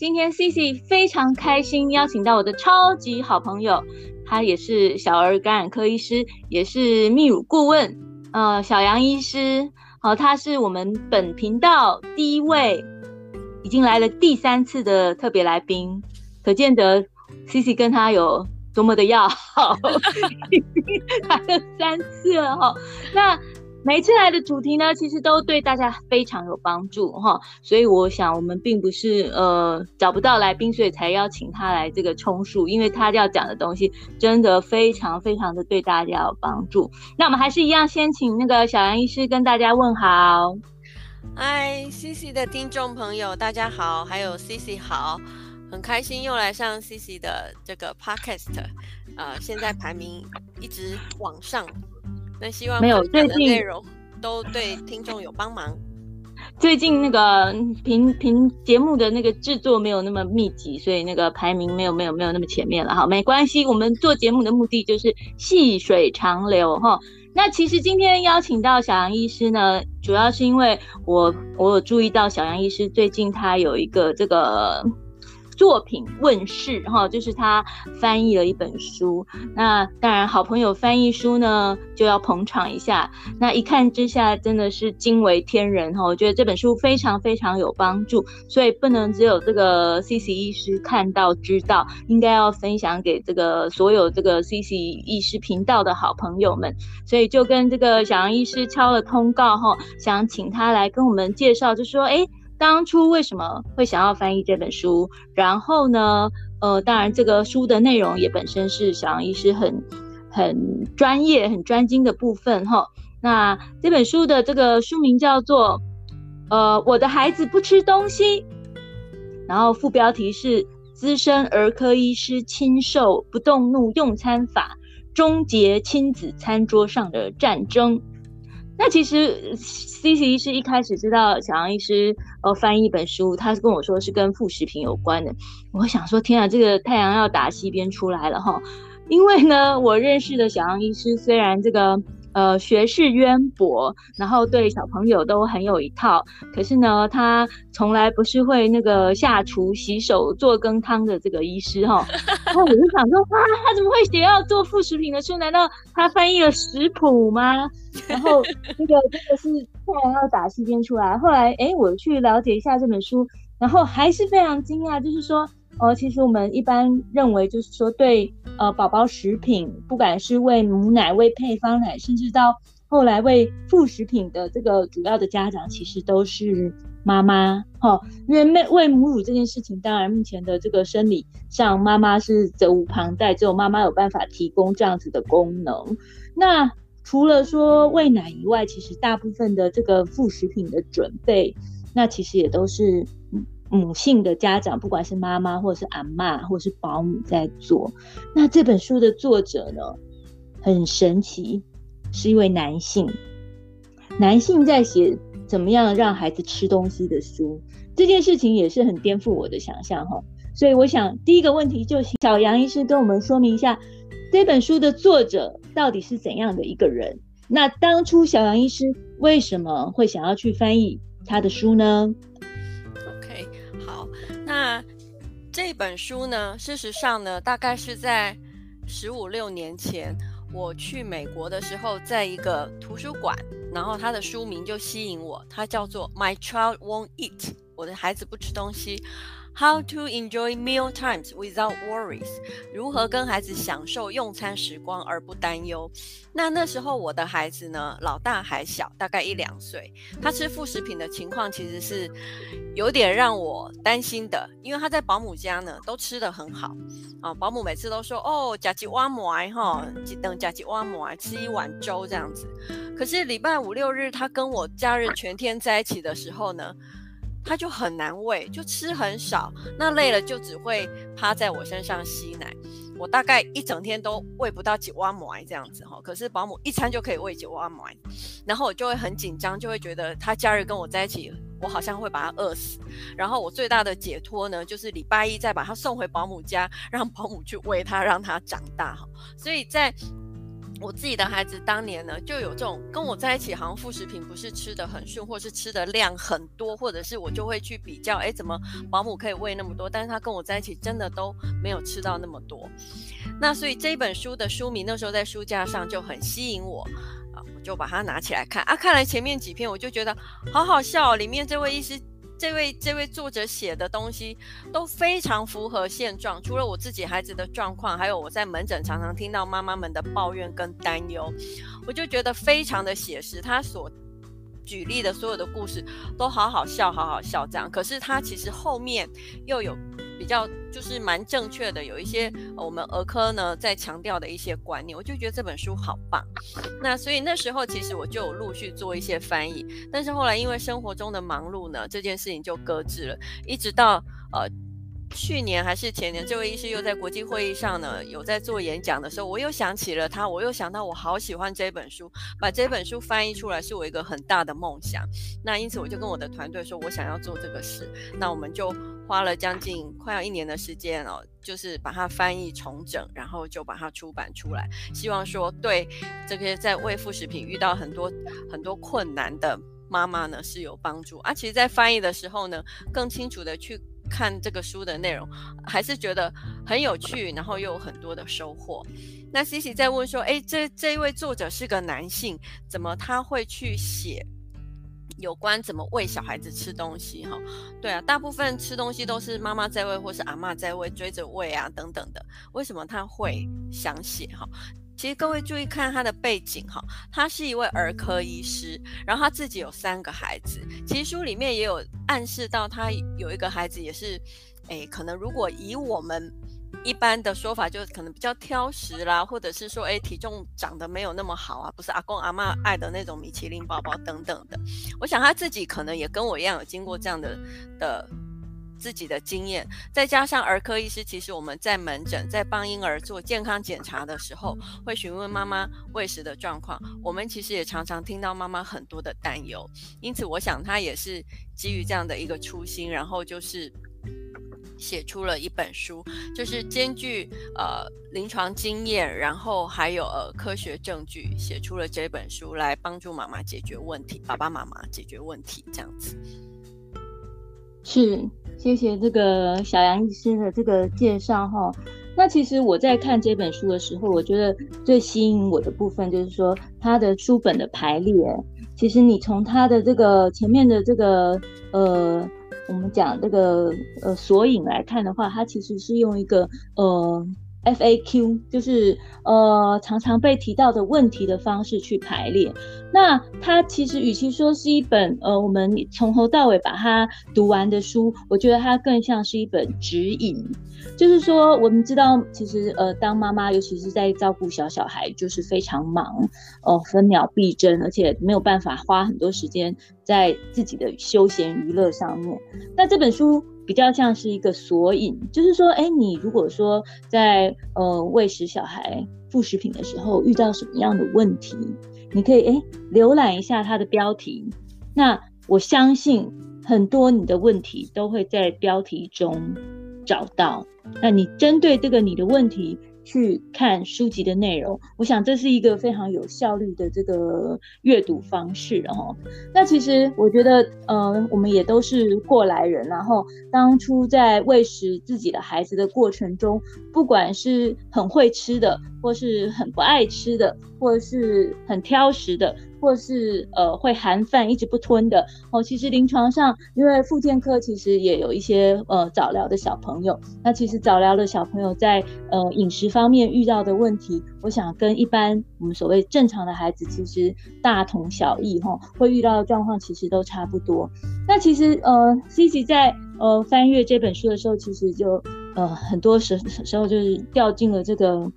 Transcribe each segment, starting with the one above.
今天 Cici 非常开心邀请到我的超级好朋友，他也是小儿感染科医师，也是泌乳顾问，呃，小杨医师。好，他是我们本频道第一位，已经来了第三次的特别来宾，可见得 Cici 跟他有多么的要好，已 经 来了三次了哈。那。每次来的主题呢，其实都对大家非常有帮助哈，所以我想我们并不是呃找不到来宾，所以才邀请他来这个充数，因为他要讲的东西真的非常非常的对大家有帮助。那我们还是一样，先请那个小杨医师跟大家问好。嗨，Cici 的听众朋友，大家好，还有 Cici 好，很开心又来上 Cici 的这个 Podcast，呃，现在排名一直往上。那希望没有最近内容都对听众有帮忙。最近那个评评节目的那个制作没有那么密集，所以那个排名没有没有没有那么前面了哈。没关系，我们做节目的目的就是细水长流哈。那其实今天邀请到小杨医师呢，主要是因为我我有注意到小杨医师最近他有一个这个。作品问世哈，就是他翻译了一本书。那当然，好朋友翻译书呢，就要捧场一下。那一看之下，真的是惊为天人哈！我觉得这本书非常非常有帮助，所以不能只有这个 Cici 医师看到知道，应该要分享给这个所有这个 Cici 医师频道的好朋友们。所以就跟这个小杨医师敲了通告哈，想请他来跟我们介绍，就说哎。当初为什么会想要翻译这本书？然后呢，呃，当然这个书的内容也本身是小杨医师很很专业、很专精的部分哈。那这本书的这个书名叫做《呃，我的孩子不吃东西》，然后副标题是“资深儿科医师亲授不动怒用餐法，终结亲子餐桌上的战争”。那其实，C C 医师一开始知道小杨医师呃翻译一本书，他是跟我说是跟副食品有关的。我想说，天啊，这个太阳要打西边出来了哈！因为呢，我认识的小杨医师虽然这个。呃，学识渊博，然后对小朋友都很有一套。可是呢，他从来不是会那个下厨、洗手、做羹汤的这个医师哈。然后我就想说，啊，他怎么会写要做副食品的书？难道他翻译了食谱吗？然后 这个真的是突然要打西边出来。后来，哎，我去了解一下这本书，然后还是非常惊讶，就是说。哦，其实我们一般认为，就是说对呃宝宝食品，不管是喂母奶、喂配方奶，甚至到后来喂副食品的这个主要的家长，其实都是妈妈。哈、哦，因为喂喂母乳这件事情，当然目前的这个生理上，妈妈是责无旁贷，只有妈妈有办法提供这样子的功能。那除了说喂奶以外，其实大部分的这个副食品的准备，那其实也都是。母性的家长，不管是妈妈或者是阿嬷或者是保姆在做。那这本书的作者呢，很神奇，是一位男性。男性在写怎么样让孩子吃东西的书，这件事情也是很颠覆我的想象哈。所以我想第一个问题就请小杨医师跟我们说明一下，这本书的作者到底是怎样的一个人？那当初小杨医师为什么会想要去翻译他的书呢？那这本书呢，事实上呢，大概是在十五六年前，我去美国的时候，在一个图书馆，然后它的书名就吸引我，它叫做《My Child Won't Eat》，我的孩子不吃东西。How to enjoy meal times without worries？如何跟孩子享受用餐时光而不担忧？那那时候我的孩子呢，老大还小，大概一两岁，他吃副食品的情况其实是有点让我担心的，因为他在保姆家呢都吃得很好啊，保姆每次都说哦，加几碗糜哈，等加几碗糜，吃一碗粥这样子。可是礼拜五六日他跟我假日全天在一起的时候呢，他就很难喂，就吃很少，那累了就只会趴在我身上吸奶。我大概一整天都喂不到几碗奶这样子哈，可是保姆一餐就可以喂几碗奶，然后我就会很紧张，就会觉得他假日跟我在一起，我好像会把他饿死。然后我最大的解脱呢，就是礼拜一再把他送回保姆家，让保姆去喂他，让他长大哈。所以在我自己的孩子当年呢，就有这种跟我在一起，好像副食品不是吃的很顺，或是吃的量很多，或者是我就会去比较，哎，怎么保姆可以喂那么多，但是他跟我在一起真的都没有吃到那么多。那所以这本书的书名那时候在书架上就很吸引我啊，我就把它拿起来看啊，看了前面几篇我就觉得好好笑哦，里面这位医师。这位这位作者写的东西都非常符合现状，除了我自己孩子的状况，还有我在门诊常常听到妈妈们的抱怨跟担忧，我就觉得非常的写实。他所举例的所有的故事都好好笑，好好笑这样。可是他其实后面又有。比较就是蛮正确的，有一些我们儿科呢在强调的一些观念，我就觉得这本书好棒。那所以那时候其实我就有陆续做一些翻译，但是后来因为生活中的忙碌呢，这件事情就搁置了，一直到呃。去年还是前年，这位医师又在国际会议上呢，有在做演讲的时候，我又想起了他，我又想到我好喜欢这本书，把这本书翻译出来是我一个很大的梦想。那因此我就跟我的团队说，我想要做这个事。那我们就花了将近快要一年的时间哦，就是把它翻译重整，然后就把它出版出来。希望说对这些在喂副食品遇到很多很多困难的妈妈呢是有帮助。啊，其实，在翻译的时候呢，更清楚的去。看这个书的内容，还是觉得很有趣，然后又有很多的收获。那 Cici 在问说：“诶，这这一位作者是个男性，怎么他会去写有关怎么喂小孩子吃东西？哈，对啊，大部分吃东西都是妈妈在喂，或是阿嬷在喂，追着喂啊，等等的。为什么他会想写？哈？”其实各位注意看他的背景哈，他是一位儿科医师，然后他自己有三个孩子。其实书里面也有暗示到，他有一个孩子也是，诶，可能如果以我们一般的说法，就可能比较挑食啦，或者是说，诶，体重长得没有那么好啊，不是阿公阿嬷爱的那种米其林宝宝等等的。我想他自己可能也跟我一样有经过这样的的。自己的经验，再加上儿科医师，其实我们在门诊在帮婴儿做健康检查的时候，会询问妈妈喂食的状况。我们其实也常常听到妈妈很多的担忧，因此我想他也是基于这样的一个初心，然后就是写出了一本书，就是兼具呃临床经验，然后还有呃科学证据，写出了这本书来帮助妈妈解决问题，爸爸妈妈解决问题这样子。是，谢谢这个小杨医师的这个介绍哈。那其实我在看这本书的时候，我觉得最吸引我的部分就是说它的书本的排列。其实你从它的这个前面的这个呃，我们讲这个呃索引来看的话，它其实是用一个呃。FAQ 就是呃常常被提到的问题的方式去排列。那它其实与其说是一本呃我们从头到尾把它读完的书，我觉得它更像是一本指引。就是说我们知道，其实呃当妈妈，尤其是在照顾小小孩，就是非常忙，呃分秒必争，而且没有办法花很多时间在自己的休闲娱乐上面。那这本书。比较像是一个索引，就是说，哎，你如果说在呃喂食小孩副食品的时候遇到什么样的问题，你可以哎浏览一下它的标题。那我相信很多你的问题都会在标题中找到。那你针对这个你的问题。去看书籍的内容，我想这是一个非常有效率的这个阅读方式哦。那其实我觉得，嗯，我们也都是过来人，然后当初在喂食自己的孩子的过程中，不管是很会吃的，或是很不爱吃的，或是很挑食的。或是呃会含饭一直不吞的哦，其实临床上，因为复健科其实也有一些呃早疗的小朋友，那其实早疗的小朋友在呃饮食方面遇到的问题，我想跟一般我们所谓正常的孩子其实大同小异哈，会遇到的状况其实都差不多。那其实呃，Cici 在呃翻阅这本书的时候，其实就呃很多时时候就是掉进了这个。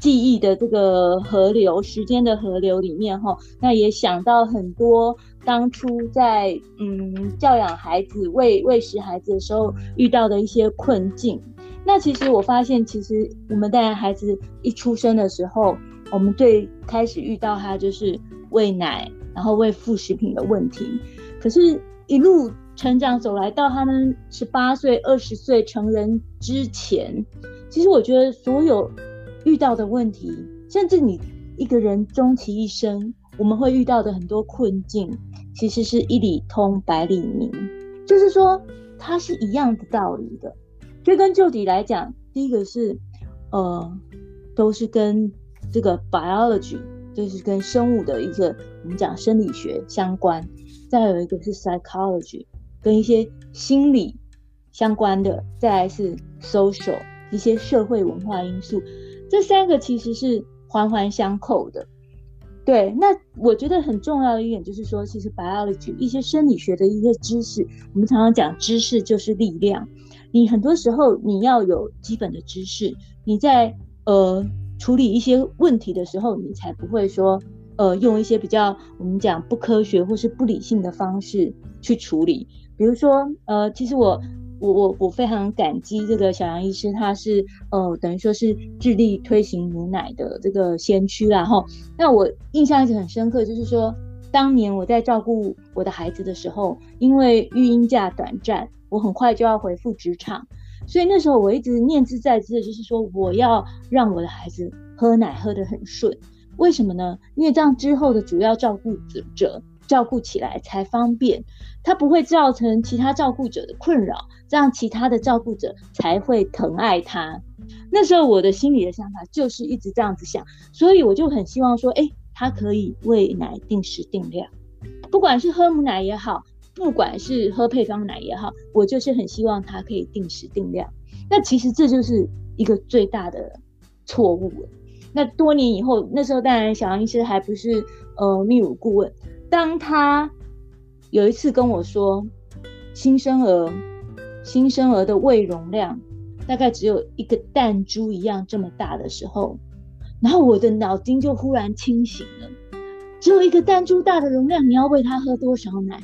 记忆的这个河流，时间的河流里面哈，那也想到很多当初在嗯教养孩子、喂喂食孩子的时候遇到的一些困境。那其实我发现，其实我们带孩子一出生的时候，我们最开始遇到他就是喂奶，然后喂副食品的问题。可是，一路成长走来，到他们十八岁、二十岁成人之前，其实我觉得所有。遇到的问题，甚至你一个人终其一生，我们会遇到的很多困境，其实是一里通百里明，就是说它是一样的道理的。追根究底来讲，第一个是呃，都是跟这个 biology，就是跟生物的一个我们讲生理学相关；再有一个是 psychology，跟一些心理相关的；再来是 social，一些社会文化因素。这三个其实是环环相扣的。对，那我觉得很重要的一点就是说，其实 biology 一些生理学的一些知识，我们常常讲知识就是力量。你很多时候你要有基本的知识，你在呃处理一些问题的时候，你才不会说呃用一些比较我们讲不科学或是不理性的方式去处理。比如说呃，其实我。我我我非常感激这个小杨医师，他是呃等于说是致力推行母奶的这个先驱啦齁。那我印象一直很深刻，就是说当年我在照顾我的孩子的时候，因为育婴假短暂，我很快就要回复职场，所以那时候我一直念兹在兹的就是说我要让我的孩子喝奶喝得很顺。为什么呢？因为这样之后的主要照顾者。照顾起来才方便，他不会造成其他照顾者的困扰，这样其他的照顾者才会疼爱他。那时候我的心里的想法就是一直这样子想，所以我就很希望说，哎，他可以喂奶定时定量，不管是喝母奶也好，不管是喝配方奶也好，我就是很希望他可以定时定量。那其实这就是一个最大的错误了。那多年以后，那时候当然小杨医师还不是呃泌乳顾问。当他有一次跟我说，新生儿新生儿的胃容量大概只有一个弹珠一样这么大的时候，然后我的脑筋就忽然清醒了。只有一个弹珠大的容量，你要喂他喝多少奶？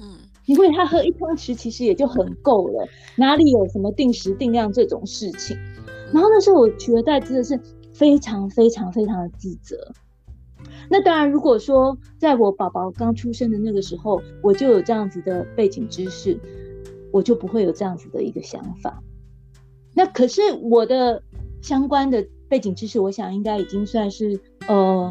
嗯，你喂他喝一汤匙其实也就很够了，哪里有什么定时定量这种事情？然后那时候我取而代之的是非常非常非常的自责。那当然，如果说在我宝宝刚出生的那个时候，我就有这样子的背景知识，我就不会有这样子的一个想法。那可是我的相关的背景知识，我想应该已经算是呃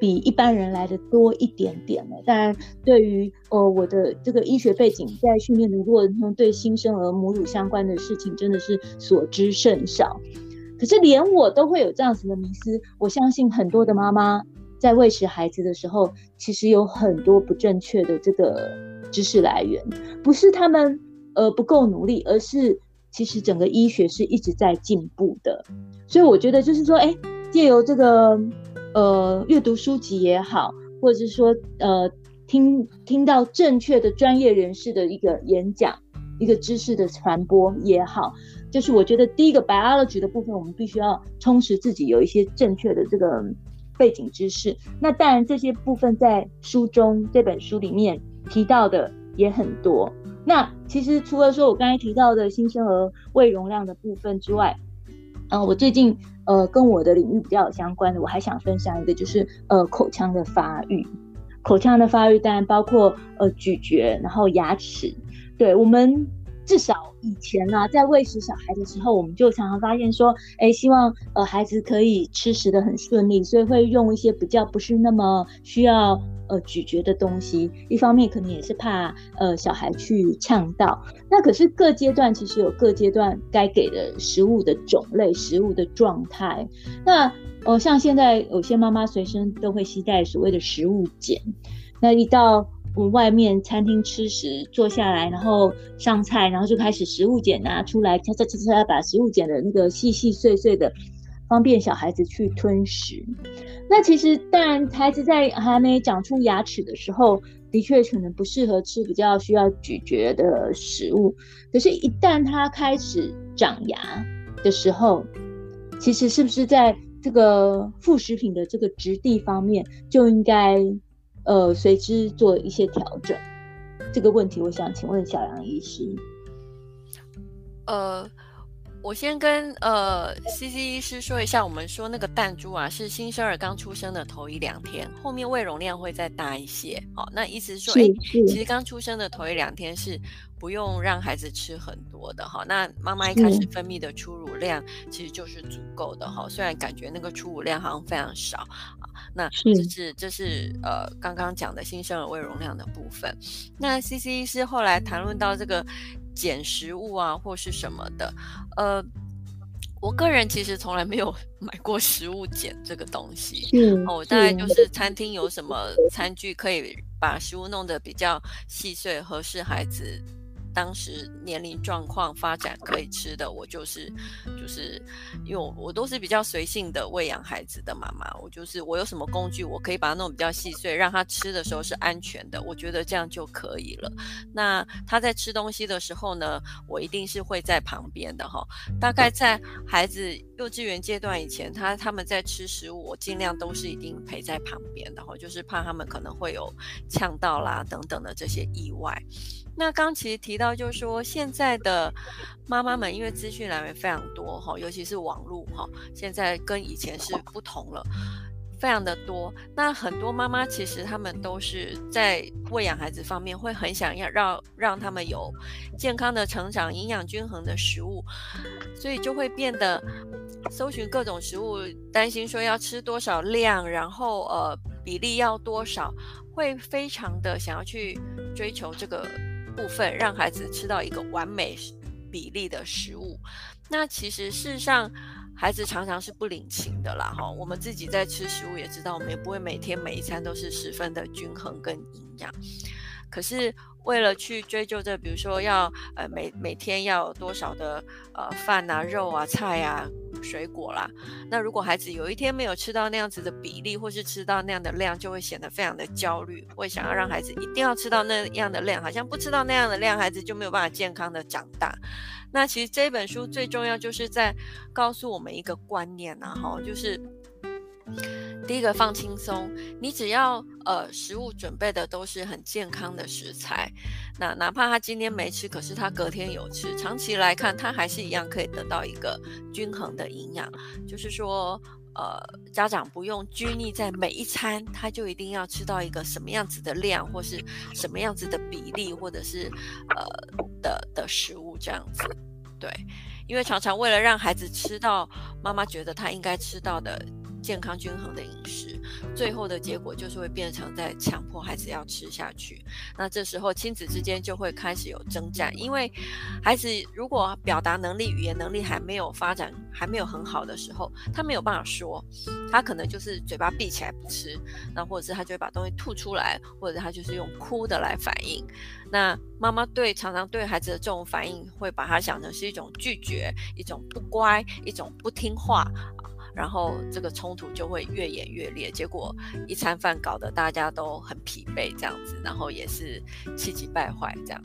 比一般人来的多一点点了。当然，对于呃我的这个医学背景，在训练的过程中，对新生儿母乳相关的事情真的是所知甚少。可是连我都会有这样子的迷思，我相信很多的妈妈。在喂食孩子的时候，其实有很多不正确的这个知识来源，不是他们呃不够努力，而是其实整个医学是一直在进步的。所以我觉得就是说，哎，借由这个呃阅读书籍也好，或者是说呃听听到正确的专业人士的一个演讲，一个知识的传播也好，就是我觉得第一个 biology 的部分，我们必须要充实自己，有一些正确的这个。背景知识，那当然这些部分在书中这本书里面提到的也很多。那其实除了说我刚才提到的新生儿胃容量的部分之外，嗯、我最近呃跟我的领域比较有相关的，我还想分享一个，就是呃口腔的发育。口腔的发育当然包括呃咀嚼，然后牙齿。对，我们。至少以前呢、啊，在喂食小孩的时候，我们就常常发现说，哎，希望呃孩子可以吃食得很顺利，所以会用一些比较不是那么需要呃咀嚼的东西。一方面可能也是怕呃小孩去呛到。那可是各阶段其实有各阶段该给的食物的种类、食物的状态。那呃像现在有些妈妈随身都会携带所谓的食物剪，那一到。我们外面餐厅吃食，坐下来，然后上菜，然后就开始食物剪拿出来，嚓嚓嚓嚓，把食物剪的那个细细碎碎的，方便小孩子去吞食。那其实当然，孩子在还没长出牙齿的时候，的确可能不适合吃比较需要咀嚼的食物。可是，一旦他开始长牙的时候，其实是不是在这个副食品的这个质地方面就应该？呃，随之做一些调整。这个问题，我想请问小杨医师。呃，我先跟呃 CC 医师说一下，我们说那个弹珠啊，是新生儿刚出生的头一两天，后面胃容量会再大一些。好、哦，那意思是说，哎，其实刚出生的头一两天是不用让孩子吃很多的哈、哦。那妈妈一开始分泌的初乳量其实就是足够的哈、哦，虽然感觉那个初乳量好像非常少啊。那这是这是呃刚刚讲的新生儿胃容量的部分。那 CC 医师后来谈论到这个。减食物啊，或是什么的，呃，我个人其实从来没有 买过食物减这个东西。嗯，哦，大概就是餐厅有什么餐具可以把食物弄得比较细碎，合适孩子。当时年龄状况发展可以吃的，我就是就是，因为我我都是比较随性的喂养孩子的妈妈，我就是我有什么工具，我可以把它弄比较细碎，让他吃的时候是安全的，我觉得这样就可以了。那他在吃东西的时候呢，我一定是会在旁边的哈。大概在孩子幼稚园阶段以前，他他们在吃食物，我尽量都是一定陪在旁边的哈，就是怕他们可能会有呛到啦等等的这些意外。那刚其实提到，就是说现在的妈妈们，因为资讯来源非常多哈，尤其是网络哈，现在跟以前是不同了，非常的多。那很多妈妈其实他们都是在喂养孩子方面，会很想要让让他们有健康的成长、营养均衡的食物，所以就会变得搜寻各种食物，担心说要吃多少量，然后呃比例要多少，会非常的想要去追求这个。部分让孩子吃到一个完美比例的食物，那其实事实上孩子常常是不领情的啦哈。我们自己在吃食物也知道，我们也不会每天每一餐都是十分的均衡跟营养，可是。为了去追究这，比如说要呃每每天要多少的呃饭啊、肉啊、菜啊、水果啦，那如果孩子有一天没有吃到那样子的比例，或是吃到那样的量，就会显得非常的焦虑，会想要让孩子一定要吃到那样的量，好像不吃到那样的量，孩子就没有办法健康的长大。那其实这本书最重要就是在告诉我们一个观念啊，哈，就是。第一个放轻松，你只要呃食物准备的都是很健康的食材，那哪怕他今天没吃，可是他隔天有吃，长期来看他还是一样可以得到一个均衡的营养。就是说，呃，家长不用拘泥在每一餐，他就一定要吃到一个什么样子的量，或是什么样子的比例，或者是呃的的食物这样子，对，因为常常为了让孩子吃到妈妈觉得他应该吃到的。健康均衡的饮食，最后的结果就是会变成在强迫孩子要吃下去。那这时候亲子之间就会开始有征战，因为孩子如果表达能力、语言能力还没有发展、还没有很好的时候，他没有办法说，他可能就是嘴巴闭起来不吃，那或者是他就会把东西吐出来，或者他就是用哭的来反应。那妈妈对常常对孩子的这种反应，会把他想成是一种拒绝、一种不乖、一种不听话。然后这个冲突就会越演越烈，结果一餐饭搞得大家都很疲惫，这样子，然后也是气急败坏这样。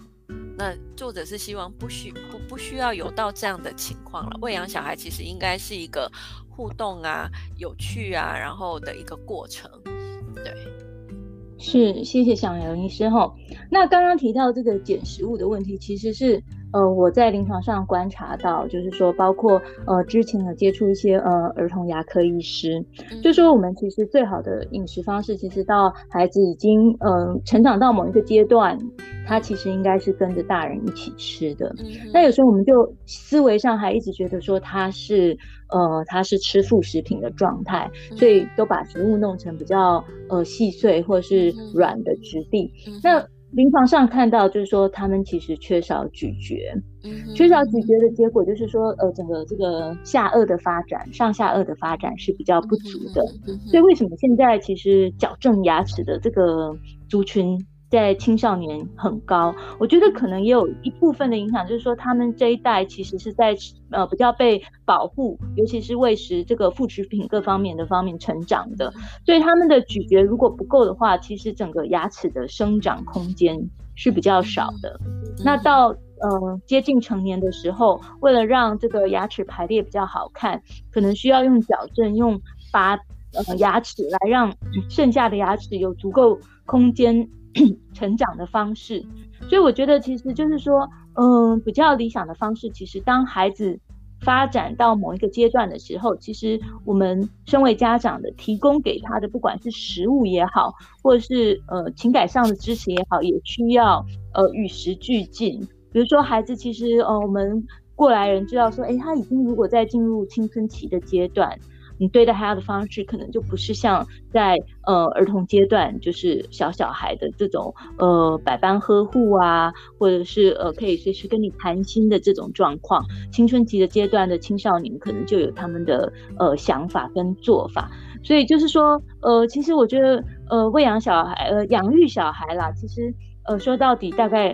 那作者是希望不需不不需要有到这样的情况了。喂养小孩其实应该是一个互动啊、有趣啊，然后的一个过程。对，是谢谢小杨医师哈。那刚刚提到这个捡食物的问题，其实是。呃，我在临床上观察到，就是说，包括呃之前有接触一些呃儿童牙科医师，就说。我们其实最好的饮食方式，其实到孩子已经呃成长到某一个阶段，他其实应该是跟着大人一起吃的。那有时候我们就思维上还一直觉得说他是呃他是吃副食品的状态，所以。都把食物弄成比较呃细碎或是软的质地。那临床上看到，就是说他们其实缺少咀嚼，缺少咀嚼的结果就是说，呃，整个这个下颚的发展，上下颚的发展是比较不足的。所以为什么现在其实矫正牙齿的这个族群，在青少年很高，我觉得可能也有一部分的影响，就是说他们这一代其实是在呃比较被保护，尤其是喂食这个副食品各方面的方面成长的，所以他们的咀嚼如果不够的话，其实整个牙齿的生长空间是比较少的。那到呃接近成年的时候，为了让这个牙齿排列比较好看，可能需要用矫正，用拔呃牙齿来让剩下的牙齿有足够空间。成长的方式，所以我觉得其实就是说，嗯，比较理想的方式，其实当孩子发展到某一个阶段的时候，其实我们身为家长的，提供给他的，不管是食物也好，或者是呃情感上的支持也好，也需要呃与时俱进。比如说，孩子其实呃，我们过来人知道说，哎，他已经如果在进入青春期的阶段。你对待他的方式，可能就不是像在呃儿童阶段，就是小小孩的这种呃百般呵护啊，或者是呃可以随时跟你谈心的这种状况。青春期的阶段的青少年，可能就有他们的呃想法跟做法。所以就是说，呃，其实我觉得，呃，喂养小孩，呃，养育小孩啦，其实呃说到底，大概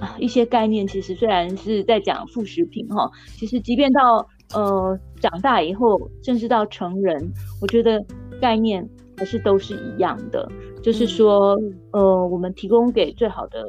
啊 一些概念，其实虽然是在讲副食品哈，其实即便到。呃，长大以后，甚至到成人，我觉得概念还是都是一样的，就是说，呃，我们提供给最好的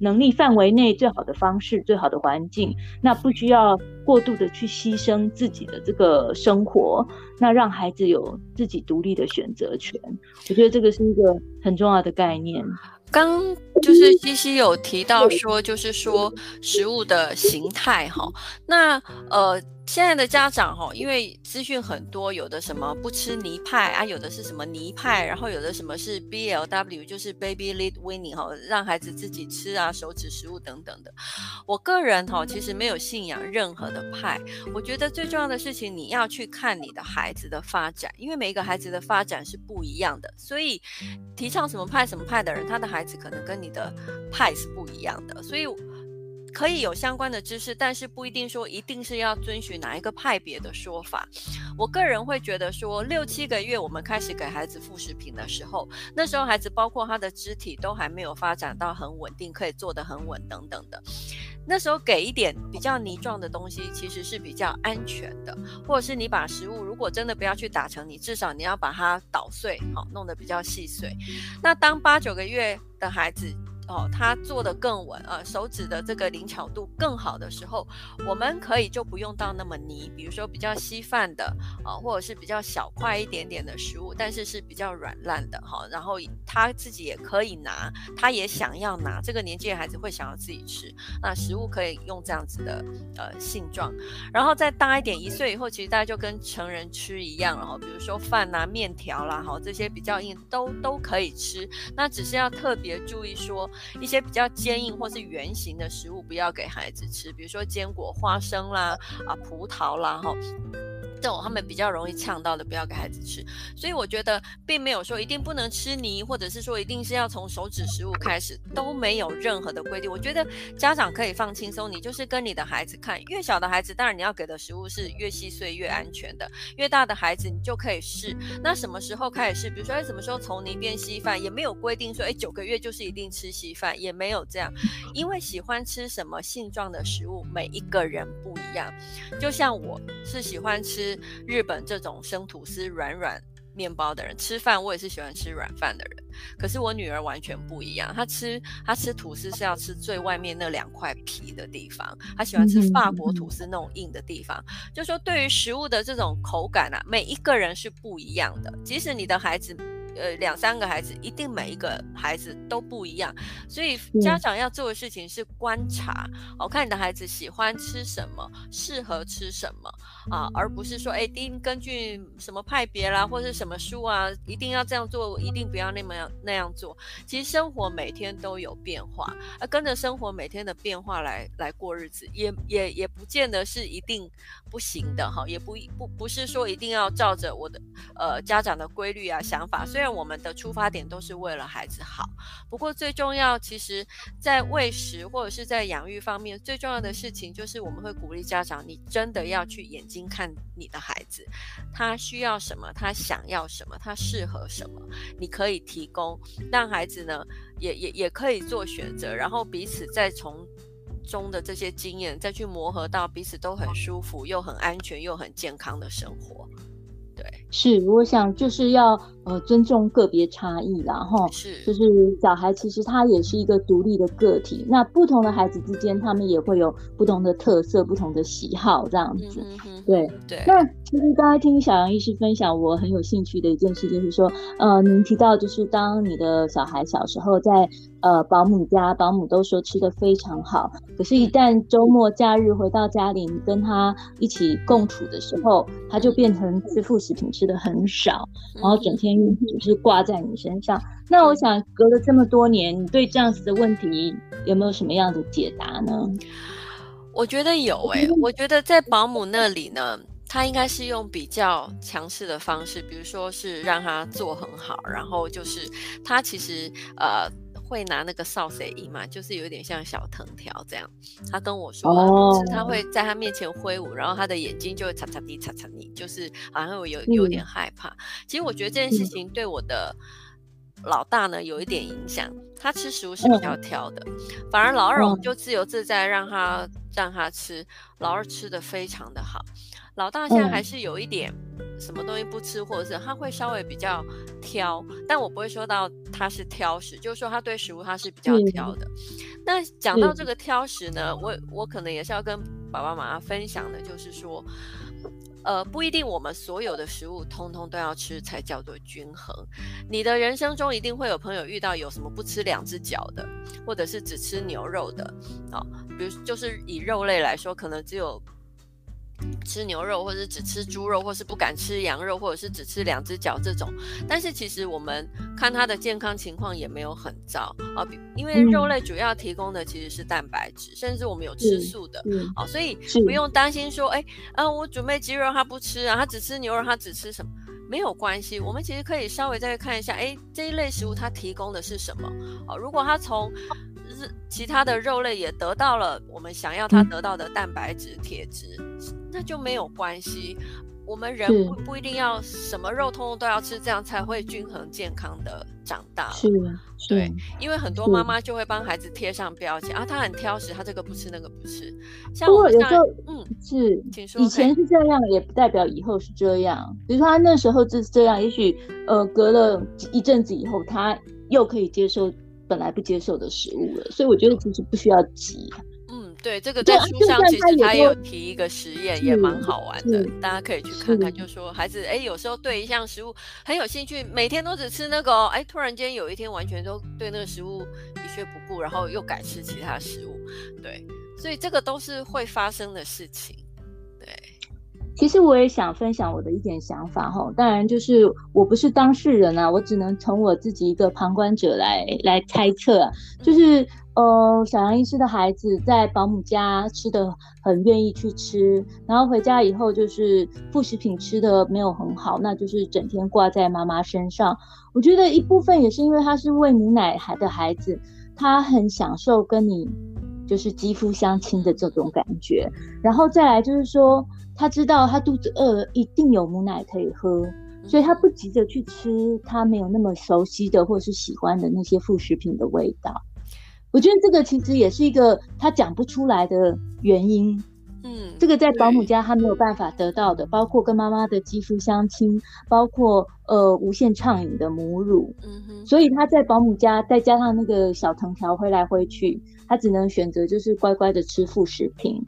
能力范围内最好的方式、最好的环境，那不需要过度的去牺牲自己的这个生活，那让孩子有自己独立的选择权，我觉得这个是一个很重要的概念。刚就是西西有提到说，就是说食物的形态哈，那呃。现在的家长哈，因为资讯很多，有的什么不吃泥派啊，有的是什么泥派，然后有的什么是 BLW，就是 Baby Lead Weaning 哈，让孩子自己吃啊，手指食物等等的。我个人哈，其实没有信仰任何的派，我觉得最重要的事情，你要去看你的孩子的发展，因为每一个孩子的发展是不一样的，所以提倡什么派什么派的人，他的孩子可能跟你的派是不一样的，所以。可以有相关的知识，但是不一定说一定是要遵循哪一个派别的说法。我个人会觉得说，六七个月我们开始给孩子副食品的时候，那时候孩子包括他的肢体都还没有发展到很稳定，可以坐得很稳等等的。那时候给一点比较泥状的东西，其实是比较安全的。或者是你把食物如果真的不要去打成泥，至少你要把它捣碎，好，弄得比较细碎。那当八九个月的孩子。哦，他做得更稳，呃，手指的这个灵巧度更好的时候，我们可以就不用到那么泥，比如说比较稀饭的，啊、呃，或者是比较小块一点点的食物，但是是比较软烂的，哈、然后他自己也可以拿，他也想要拿，这个年纪的孩子会想要自己吃，那食物可以用这样子的呃性状，然后再大一点，一岁以后，其实大家就跟成人吃一样了，哈，比如说饭呐、面条啦，哈，这些比较硬都都可以吃，那只是要特别注意说。一些比较坚硬或是圆形的食物不要给孩子吃，比如说坚果、花生啦、啊葡萄啦，哈。这种他们比较容易呛到的，不要给孩子吃。所以我觉得并没有说一定不能吃泥，或者是说一定是要从手指食物开始，都没有任何的规定。我觉得家长可以放轻松，你就是跟你的孩子看，越小的孩子，当然你要给的食物是越细碎越安全的；越大的孩子，你就可以试。那什么时候开始试？比如说，哎，什么时候从泥变稀饭，也没有规定说，哎，九个月就是一定吃稀饭，也没有这样。因为喜欢吃什么性状的食物，每一个人不一样。就像我是喜欢吃。日本这种生吐司软软面包的人吃饭，我也是喜欢吃软饭的人。可是我女儿完全不一样，她吃她吃吐司是要吃最外面那两块皮的地方，她喜欢吃法国吐司那种硬的地方。就说对于食物的这种口感啊，每一个人是不一样的，即使你的孩子。呃，两三个孩子，一定每一个孩子都不一样，所以家长要做的事情是观察，哦、看你的孩子喜欢吃什么，适合吃什么啊，而不是说，哎，一定根据什么派别啦，或是什么书啊，一定要这样做，一定不要那么样那样做。其实生活每天都有变化，而跟着生活每天的变化来来过日子，也也也不见得是一定不行的哈，也不不不是说一定要照着我的呃家长的规律啊想法，虽然。我们的出发点都是为了孩子好，不过最重要，其实，在喂食或者是在养育方面，最重要的事情就是我们会鼓励家长，你真的要去眼睛看你的孩子，他需要什么，他想要什么，他适合什么，你可以提供，让孩子呢也也也可以做选择，然后彼此再从中的这些经验再去磨合到彼此都很舒服又很安全又很健康的生活。对，是，我想就是要呃尊重个别差异啦，哈，是，就是小孩其实他也是一个独立的个体，那不同的孩子之间，他们也会有不同的特色、不同的喜好这样子。嗯对对。那其实刚才听小杨医师分享，我很有兴趣的一件事就是说，呃，您提到就是当你的小孩小时候在呃保姆家，保姆都说吃的非常好，可是，一旦周末假日回到家里，你跟他一起共处的时候，他就变成吃副食品吃的很少，然后整天就是挂在你身上。那我想，隔了这么多年，你对这样子的问题有没有什么样的解答呢？我觉得有诶、欸，我觉得在保姆那里呢，他应该是用比较强势的方式，比如说是让他做很好，然后就是他其实呃会拿那个扫帚仪嘛，就是有点像小藤条这样。他跟我说，他会在他面前挥舞，然后他的眼睛就会擦擦地擦擦地，就是好像有有点害怕。嗯、其实我觉得这件事情对我的。老大呢有一点影响，他吃食物是比较挑的，嗯、反而老二我们就自由自在让他、嗯、让他吃，老二吃的非常的好，老大现在还是有一点什么东西不吃，或者是他会稍微比较挑，但我不会说到他是挑食，就是说他对食物他是比较挑的。嗯、那讲到这个挑食呢，我我可能也是要跟爸爸妈妈分享的，就是说。呃，不一定我们所有的食物通通都要吃才叫做均衡。你的人生中一定会有朋友遇到有什么不吃两只脚的，或者是只吃牛肉的啊、比如就是以肉类来说，可能只有。吃牛肉，或者是只吃猪肉，或是不敢吃羊肉，或者是只吃两只脚这种。但是其实我们看它的健康情况也没有很糟啊，因为肉类主要提供的其实是蛋白质，甚至我们有吃素的啊，所以不用担心说，哎，啊，我准备鸡肉他不吃啊，他只吃牛肉，他只吃什么？没有关系，我们其实可以稍微再看一下，哎，这一类食物它提供的是什么？哦，如果它从其他的肉类也得到了我们想要它得到的蛋白质、铁质，那就没有关系。我们人不不一定要什么肉通通都要吃，这样才会均衡健康的长大。是，对，因为很多妈妈就会帮孩子贴上标签啊，他很挑食，他这个不吃那个不吃。像我有时候，嗯，是，请说，以前是这样，也不代表以后是这样。比如说他那时候就是这样，也许呃隔了一阵子以后，他又可以接受。本来不接受的食物了，所以我觉得其实不需要急。嗯，对，这个在书上其实他也有提一个实验，也蛮好玩的，大家可以去看看。就说孩子，哎，有时候对一项食物很有兴趣，每天都只吃那个哦，哎，突然间有一天完全都对那个食物一蹶不顾，然后又改吃其他食物。对，所以这个都是会发生的事情。对。其实我也想分享我的一点想法哈，当然就是我不是当事人啊，我只能从我自己一个旁观者来来猜测啊，就是呃，小杨医师的孩子在保姆家吃的很愿意去吃，然后回家以后就是副食品吃的没有很好，那就是整天挂在妈妈身上。我觉得一部分也是因为他是喂母奶孩的孩子，他很享受跟你就是肌肤相亲的这种感觉，然后再来就是说。他知道他肚子饿，一定有母奶可以喝，所以他不急着去吃他没有那么熟悉的或是喜欢的那些副食品的味道。我觉得这个其实也是一个他讲不出来的原因。嗯，这个在保姆家他没有办法得到的，包括跟妈妈的肌肤相亲，包括呃无限畅饮的母乳。嗯哼，所以他在保姆家再加上那个小藤条挥来挥去，他只能选择就是乖乖的吃副食品。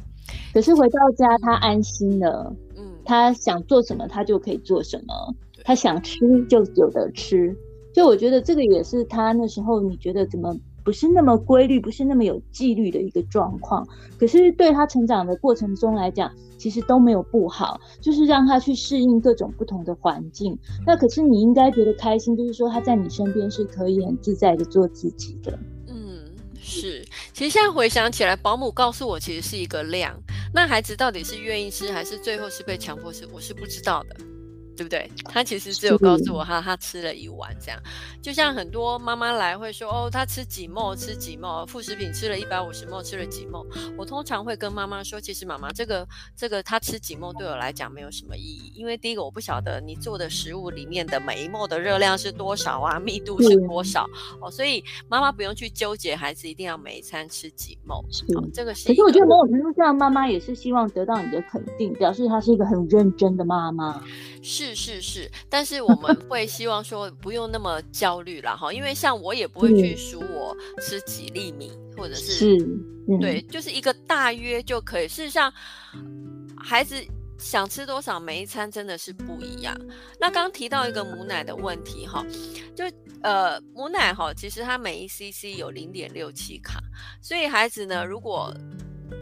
可是回到家，他安心了。嗯，他想做什么，他就可以做什么。他想吃就有的吃。所以我觉得这个也是他那时候你觉得怎么不是那么规律，不是那么有纪律的一个状况。可是对他成长的过程中来讲，其实都没有不好，就是让他去适应各种不同的环境。那可是你应该觉得开心，就是说他在你身边是可以很自在的做自己的。嗯是，其实现在回想起来，保姆告诉我，其实是一个量。那孩子到底是愿意吃，还是最后是被强迫吃，我是不知道的。对不对？他其实只有告诉我他他吃了一碗这样，就像很多妈妈来会说哦，他吃几沫吃几沫副食品吃了一百五十沫吃了几沫。我通常会跟妈妈说，其实妈妈这个这个他吃几沫对我来讲没有什么意义，因为第一个我不晓得你做的食物里面的每一沫的热量是多少啊，密度是多少哦，所以妈妈不用去纠结孩子一定要每一餐吃几毫。哦，这个是。可是我觉得某种程度上，妈妈也是希望得到你的肯定，表示她是一个很认真的妈妈。是。是是是，但是我们 会希望说不用那么焦虑了哈，因为像我也不会去数我吃几粒米，或者是，是、嗯、对，就是一个大约就可以。事实上，孩子想吃多少，每一餐真的是不一样。那刚提到一个母奶的问题哈，就呃母奶哈，其实它每一 CC 有零点六七卡，所以孩子呢，如果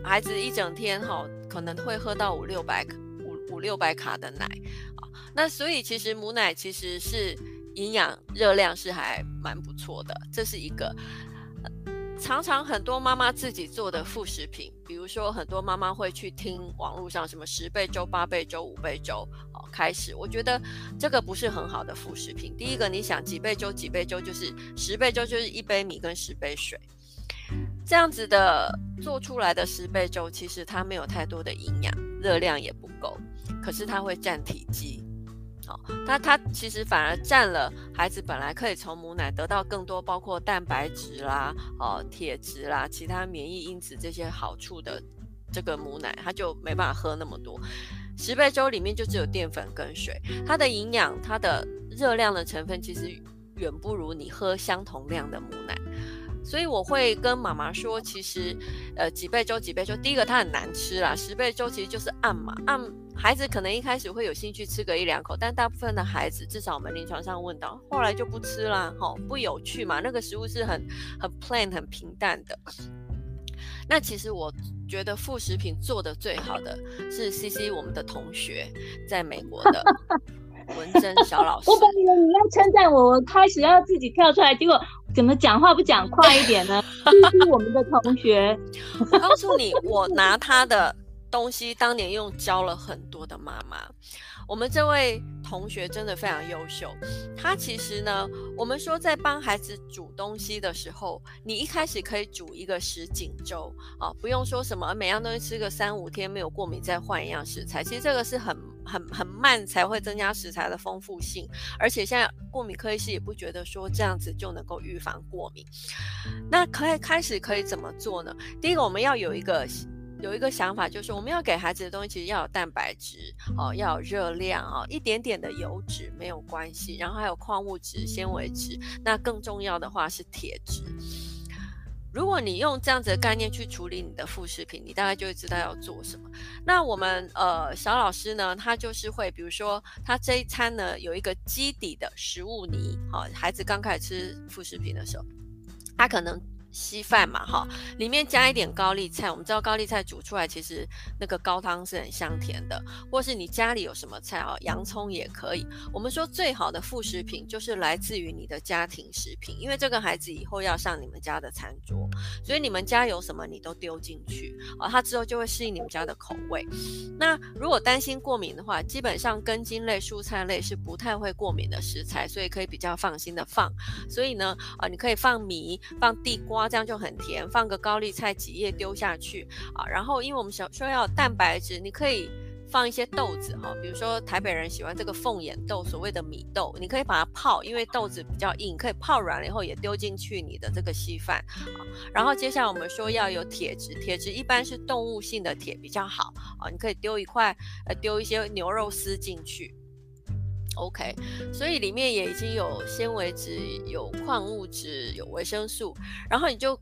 孩子一整天哈，可能会喝到五六百五五六百卡的奶啊，那所以其实母奶其实是营养热量是还蛮不错的，这是一个。常常很多妈妈自己做的副食品，比如说很多妈妈会去听网络上什么十倍粥、八倍粥、五倍粥，哦，开始，我觉得这个不是很好的副食品。第一个，你想几倍粥？几倍粥就是十倍粥，就是一杯米跟十杯水，这样子的做出来的十倍粥，其实它没有太多的营养，热量也不够，可是它会占体积。好，它它其实反而占了孩子本来可以从母奶得到更多，包括蛋白质啦、哦铁质啦、其他免疫因子这些好处的这个母奶，它就没办法喝那么多。十倍粥里面就只有淀粉跟水，它的营养、它的热量的成分其实远不如你喝相同量的母奶。所以我会跟妈妈说，其实呃几倍粥几倍粥，第一个它很难吃啦，十倍粥其实就是按嘛按。孩子可能一开始会有兴趣吃个一两口，但大部分的孩子，至少我们临床上问到，后来就不吃啦，吼，不有趣嘛，那个食物是很很 plain 很平淡的。那其实我觉得副食品做得最好的是 CC 我们的同学在美国的 文珍小老 师。我本以为你要称赞我，我开始要自己跳出来，结果怎么讲话不讲快一点呢这是我们的同学，我告诉你，我拿他的。东西当年用教了很多的妈妈，我们这位同学真的非常优秀。他其实呢，我们说在帮孩子煮东西的时候，你一开始可以煮一个什锦粥啊，不用说什么每样东西吃个三五天没有过敏再换一样食材。其实这个是很很很慢才会增加食材的丰富性，而且现在过敏科医师也不觉得说这样子就能够预防过敏。那可以开始可以怎么做呢？第一个我们要有一个。有一个想法，就是我们要给孩子的东西，其实要有蛋白质哦，要有热量哦，一点点的油脂没有关系，然后还有矿物质、纤维质，那更重要的话是铁质。如果你用这样子的概念去处理你的副食品，你大概就会知道要做什么。那我们呃小老师呢，他就是会，比如说他这一餐呢有一个基底的食物泥，好，孩子刚开始吃副食品的时候，他可能。稀饭嘛，哈，里面加一点高丽菜。我们知道高丽菜煮出来，其实那个高汤是很香甜的。或是你家里有什么菜啊，洋葱也可以。我们说最好的副食品就是来自于你的家庭食品，因为这个孩子以后要上你们家的餐桌，所以你们家有什么你都丢进去啊，他之后就会适应你们家的口味。那如果担心过敏的话，基本上根茎类、蔬菜类是不太会过敏的食材，所以可以比较放心的放。所以呢，啊，你可以放米、放地瓜。这样就很甜，放个高丽菜几叶丢下去啊，然后因为我们想说要蛋白质，你可以放一些豆子哈，比如说台北人喜欢这个凤眼豆，所谓的米豆，你可以把它泡，因为豆子比较硬，可以泡软了以后也丢进去你的这个稀饭啊。然后接下来我们说要有铁质，铁质一般是动物性的铁比较好啊，你可以丢一块呃丢一些牛肉丝进去。OK，所以里面也已经有纤维质、有矿物质、有维生素，然后你就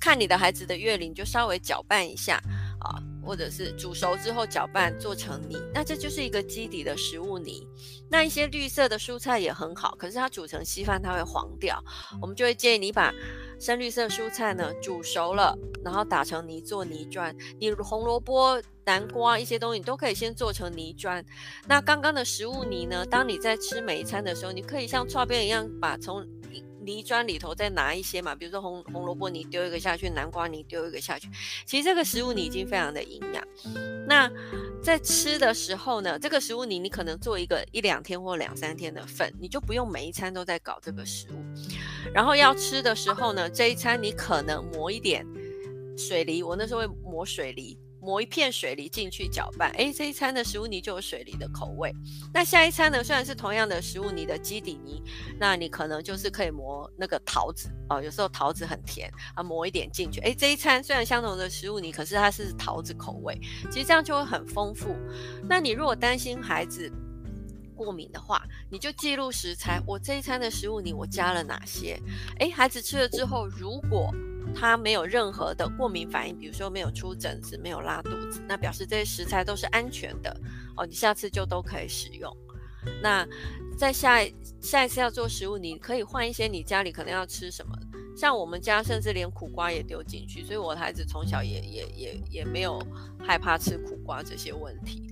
看你的孩子的月龄，就稍微搅拌一下。啊。或者是煮熟之后搅拌做成泥，那这就是一个基底的食物泥。那一些绿色的蔬菜也很好，可是它煮成稀饭它会黄掉。我们就会建议你把深绿色蔬菜呢煮熟了，然后打成泥做泥砖。你红萝卜、南瓜一些东西你都可以先做成泥砖。那刚刚的食物泥呢，当你在吃每一餐的时候，你可以像剉边一样把从泥砖里头再拿一些嘛，比如说红红萝卜泥丢一个下去，南瓜泥丢一个下去。其实这个食物泥已经非常的营养。那在吃的时候呢，这个食物泥你可能做一个一两天或两三天的份，你就不用每一餐都在搞这个食物。然后要吃的时候呢，这一餐你可能磨一点水梨，我那时候会磨水梨。磨一片水梨进去搅拌，诶，这一餐的食物泥就有水梨的口味。那下一餐呢，虽然是同样的食物泥的基底泥，那你可能就是可以磨那个桃子哦，有时候桃子很甜啊，磨一点进去，诶，这一餐虽然相同的食物泥，可是它是桃子口味，其实这样就会很丰富。那你如果担心孩子过敏的话，你就记录食材，我这一餐的食物泥我加了哪些？诶，孩子吃了之后，如果它没有任何的过敏反应，比如说没有出疹子、没有拉肚子，那表示这些食材都是安全的哦，你下次就都可以使用。那在下一下一次要做食物，你可以换一些你家里可能要吃什么，像我们家甚至连苦瓜也丢进去，所以我的孩子从小也也也也没有害怕吃苦瓜这些问题。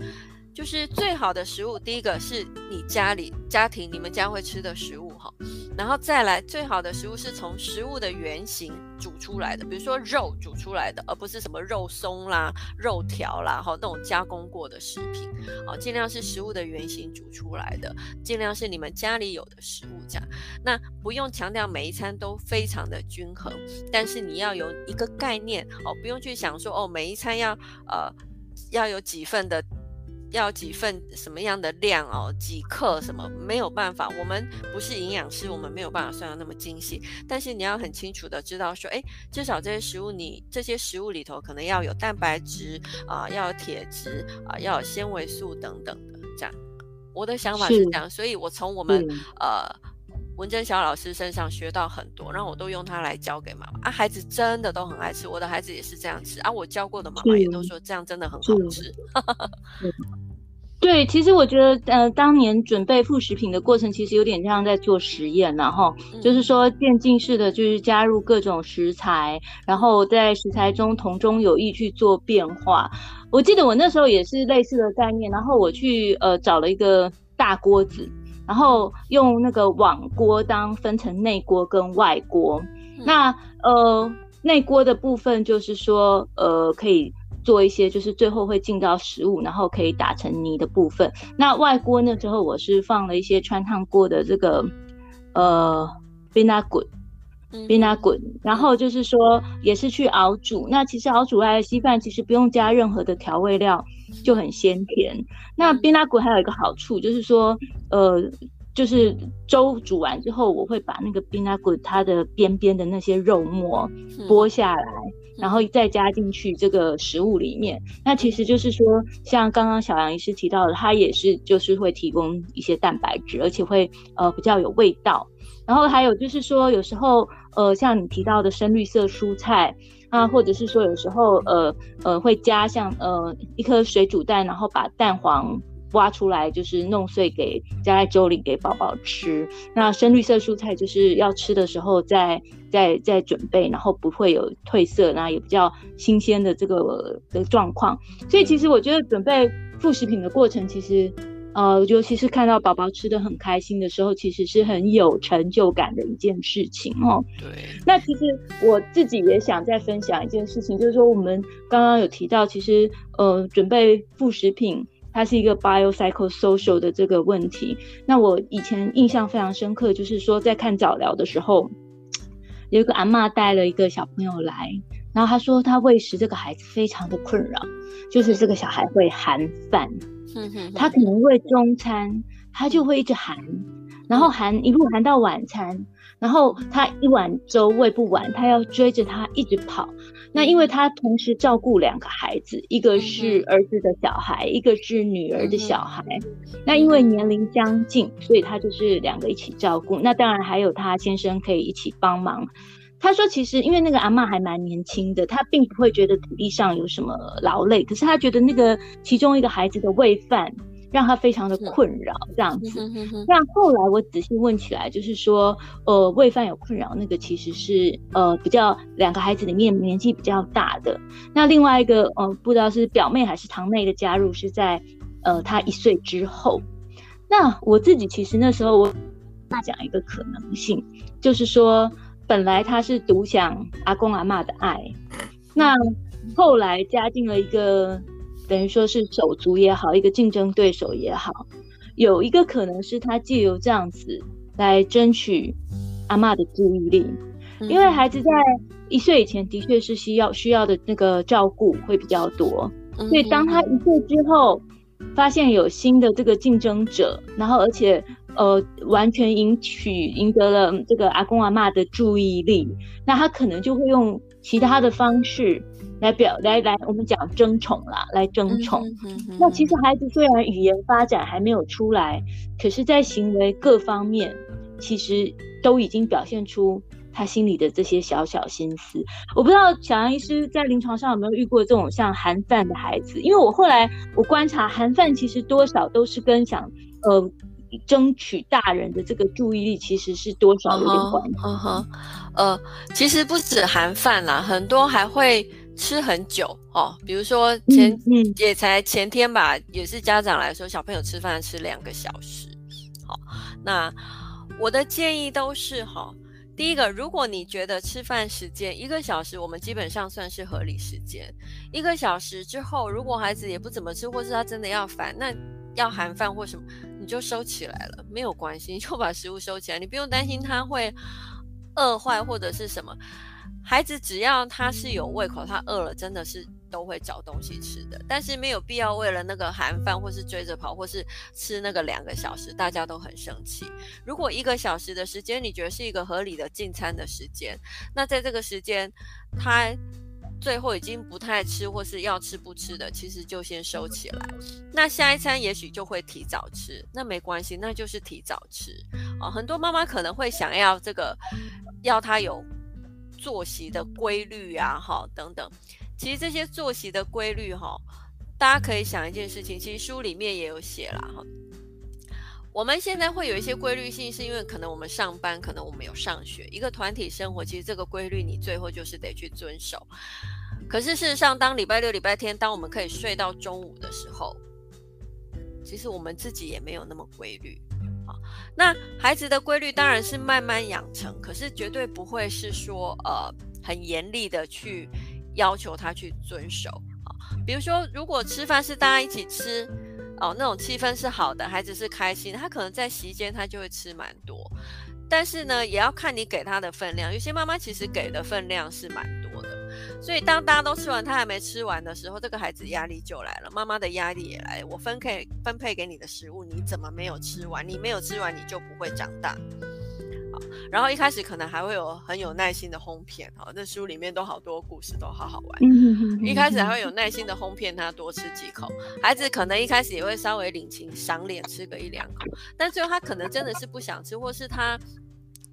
就是最好的食物，第一个是你家里家庭你们家会吃的食物哈，然后再来最好的食物是从食物的原型煮出来的，比如说肉煮出来的，而不是什么肉松啦、肉条啦哈那种加工过的食品哦，尽量是食物的原型煮出来的，尽量是你们家里有的食物这样。那不用强调每一餐都非常的均衡，但是你要有一个概念哦，不用去想说哦每一餐要呃要有几份的。要几份什么样的量哦？几克什么？没有办法，我们不是营养师，我们没有办法算到那么精细。但是你要很清楚的知道说，哎，至少这些食物你这些食物里头可能要有蛋白质啊、呃，要有铁质啊、呃，要有纤维素等等的。这样，我的想法是这样，所以我从我们呃。文珍小老师身上学到很多，然后我都用它来教给妈妈啊，孩子真的都很爱吃，我的孩子也是这样吃啊，我教过的妈妈也都说这样真的很好吃。对，其实我觉得呃，当年准备副食品的过程，其实有点像在做实验，然后就是说渐进式的，就是加入各种食材，然后在食材中同中有异去做变化。我记得我那时候也是类似的概念，然后我去呃找了一个大锅子。然后用那个网锅当分成内锅跟外锅，嗯、那呃内锅的部分就是说呃可以做一些就是最后会进到食物，然后可以打成泥的部分。那外锅那时候我是放了一些穿烫过的这个呃冰拉滚，冰拉滚，然后就是说也是去熬煮。那其实熬煮来的稀饭其实不用加任何的调味料。就很鲜甜。那冰拉骨还有一个好处，就是说，呃，就是粥煮完之后，我会把那个冰拉骨它的边边的那些肉末剥下来，然后再加进去这个食物里面。那其实就是说，像刚刚小杨医师提到的，它也是就是会提供一些蛋白质，而且会呃比较有味道。然后还有就是说，有时候呃像你提到的深绿色蔬菜。啊，或者是说有时候，呃呃，会加像呃一颗水煮蛋，然后把蛋黄挖出来，就是弄碎给加在粥里给宝宝吃。那深绿色蔬菜就是要吃的时候再再再准备，然后不会有褪色，那也比较新鲜的这个的状况。所以其实我觉得准备副食品的过程，其实。呃，尤其是看到宝宝吃的很开心的时候，其实是很有成就感的一件事情哦。对。那其实我自己也想再分享一件事情，就是说我们刚刚有提到，其实呃，准备副食品它是一个 biopsychosocial 的这个问题。那我以前印象非常深刻，就是说在看早疗的时候，有一个阿妈带了一个小朋友来，然后她说她喂食这个孩子非常的困扰，就是这个小孩会含饭。他可能喂中餐，他就会一直含，然后含一路含到晚餐，然后他一碗粥喂不完，他要追着他一直跑。那因为他同时照顾两个孩子，一个是儿子的小孩，一个是女儿的小孩。那因为年龄相近，所以他就是两个一起照顾。那当然还有他先生可以一起帮忙。他说：“其实因为那个阿嬷还蛮年轻的，他并不会觉得土地上有什么劳累，可是他觉得那个其中一个孩子的喂饭让他非常的困扰，这样子。那后来我仔细问起来，就是说，呃，喂饭有困扰，那个其实是呃比较两个孩子里面年纪比较大的。那另外一个，呃，不知道是表妹还是堂妹的加入是在呃他一岁之后。那我自己其实那时候我那讲一个可能性，就是说。”本来他是独享阿公阿嬷的爱，那后来加进了一个等于说是手足也好，一个竞争对手也好，有一个可能是他借由这样子来争取阿嬷的注意力，因为孩子在一岁以前的确是需要需要的那个照顾会比较多，所以当他一岁之后，发现有新的这个竞争者，然后而且。呃，完全赢取赢得了这个阿公阿妈的注意力，那他可能就会用其他的方式来表来来，我们讲争宠啦，来争宠。那其实孩子虽然语言发展还没有出来，可是在行为各方面，其实都已经表现出他心里的这些小小心思。我不知道小杨医师在临床上有没有遇过这种像韩范的孩子？因为我后来我观察韩范其实多少都是跟想呃争取大人的这个注意力，其实是多少有点关系。嗯哼，呃，其实不止韩饭啦，很多还会。吃很久哦，比如说前、嗯嗯、也才前天吧，也是家长来说，小朋友吃饭吃两个小时。好、哦，那我的建议都是哈、哦，第一个，如果你觉得吃饭时间一个小时，我们基本上算是合理时间。一个小时之后，如果孩子也不怎么吃，或是他真的要烦，那要韩饭或什么，你就收起来了，没有关系，你就把食物收起来，你不用担心他会饿坏或者是什么。孩子只要他是有胃口，他饿了真的是都会找东西吃的，但是没有必要为了那个韩饭或是追着跑，或是吃那个两个小时，大家都很生气。如果一个小时的时间你觉得是一个合理的进餐的时间，那在这个时间他最后已经不太吃或是要吃不吃的，其实就先收起来。那下一餐也许就会提早吃，那没关系，那就是提早吃。哦，很多妈妈可能会想要这个要他有。作息的规律啊，哈，等等，其实这些作息的规律，哈，大家可以想一件事情，其实书里面也有写啦，哈。我们现在会有一些规律性，是因为可能我们上班，可能我们有上学，一个团体生活，其实这个规律你最后就是得去遵守。可是事实上，当礼拜六、礼拜天，当我们可以睡到中午的时候，其实我们自己也没有那么规律。好那孩子的规律当然是慢慢养成，可是绝对不会是说呃很严厉的去要求他去遵守啊。比如说，如果吃饭是大家一起吃哦，那种气氛是好的，孩子是开心，他可能在席间他就会吃蛮多。但是呢，也要看你给他的分量，有些妈妈其实给的分量是蛮多的。所以，当大家都吃完，他还没吃完的时候，这个孩子压力就来了，妈妈的压力也来。我分配分配给你的食物，你怎么没有吃完？你没有吃完，你就不会长大。好，然后一开始可能还会有很有耐心的哄骗，哈，那书里面都好多故事，都好好玩。一开始还会有耐心的哄骗他多吃几口，孩子可能一开始也会稍微领情赏脸吃个一两口，但最后他可能真的是不想吃，或是他。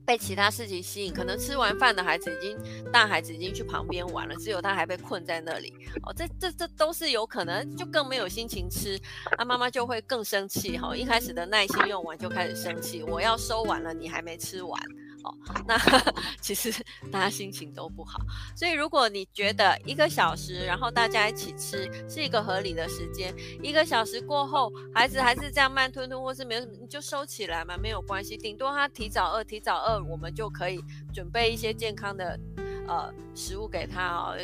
被其他事情吸引，可能吃完饭的孩子已经大孩子已经去旁边玩了，只有他还被困在那里。哦，这这这都是有可能，就更没有心情吃，那妈妈就会更生气。哈、一开始的耐心用完就开始生气，我要收完了，你还没吃完。哦，那其实大家心情都不好，所以如果你觉得一个小时，然后大家一起吃是一个合理的时间，一个小时过后，孩子还是这样慢吞吞，或是没有什么，你就收起来嘛，没有关系，顶多他提早饿，提早饿，我们就可以准备一些健康的呃食物给他哦，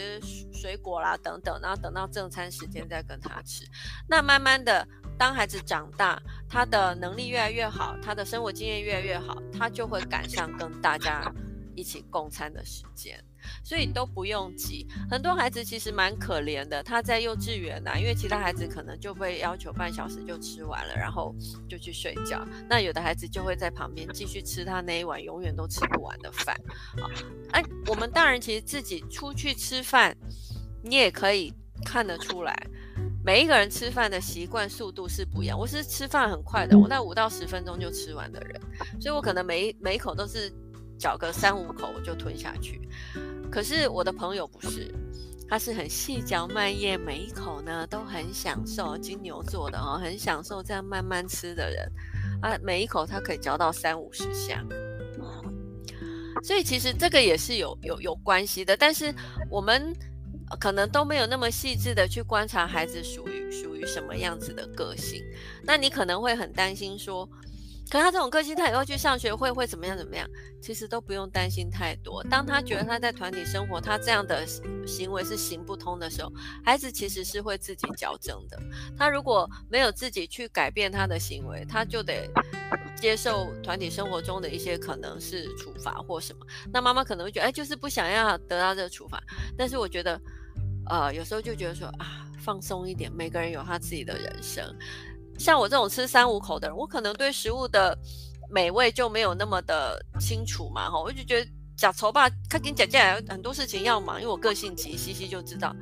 水果啦等等，然后等到正餐时间再跟他吃，那慢慢的。当孩子长大，他的能力越来越好，他的生活经验越来越好，他就会赶上跟大家一起共餐的时间，所以都不用急。很多孩子其实蛮可怜的，他在幼稚园啊，因为其他孩子可能就会要求半小时就吃完了，然后就去睡觉。那有的孩子就会在旁边继续吃他那一碗永远都吃不完的饭。好，哎，我们大人其实自己出去吃饭，你也可以看得出来。每一个人吃饭的习惯速度是不一样。我是吃饭很快的，我在五到十分钟就吃完的人，所以我可能每一每一口都是嚼个三五口我就吞下去。可是我的朋友不是，他是很细嚼慢咽，每一口呢都很享受。金牛座的哦，很享受这样慢慢吃的人啊，每一口他可以嚼到三五十下。所以其实这个也是有有有关系的，但是我们。可能都没有那么细致的去观察孩子属于属于什么样子的个性，那你可能会很担心说，可他这种个性，他以后去上学会会怎么样怎么样？其实都不用担心太多。当他觉得他在团体生活，他这样的行为是行不通的时候，孩子其实是会自己矫正的。他如果没有自己去改变他的行为，他就得接受团体生活中的一些可能是处罚或什么。那妈妈可能会觉得，哎，就是不想要得到这个处罚。但是我觉得。呃，有时候就觉得说啊，放松一点，每个人有他自己的人生。像我这种吃三五口的人，我可能对食物的美味就没有那么的清楚嘛，哈，我就觉得假愁吧，他跟你讲讲来很多事情要忙，因为我个性急，西西就知道。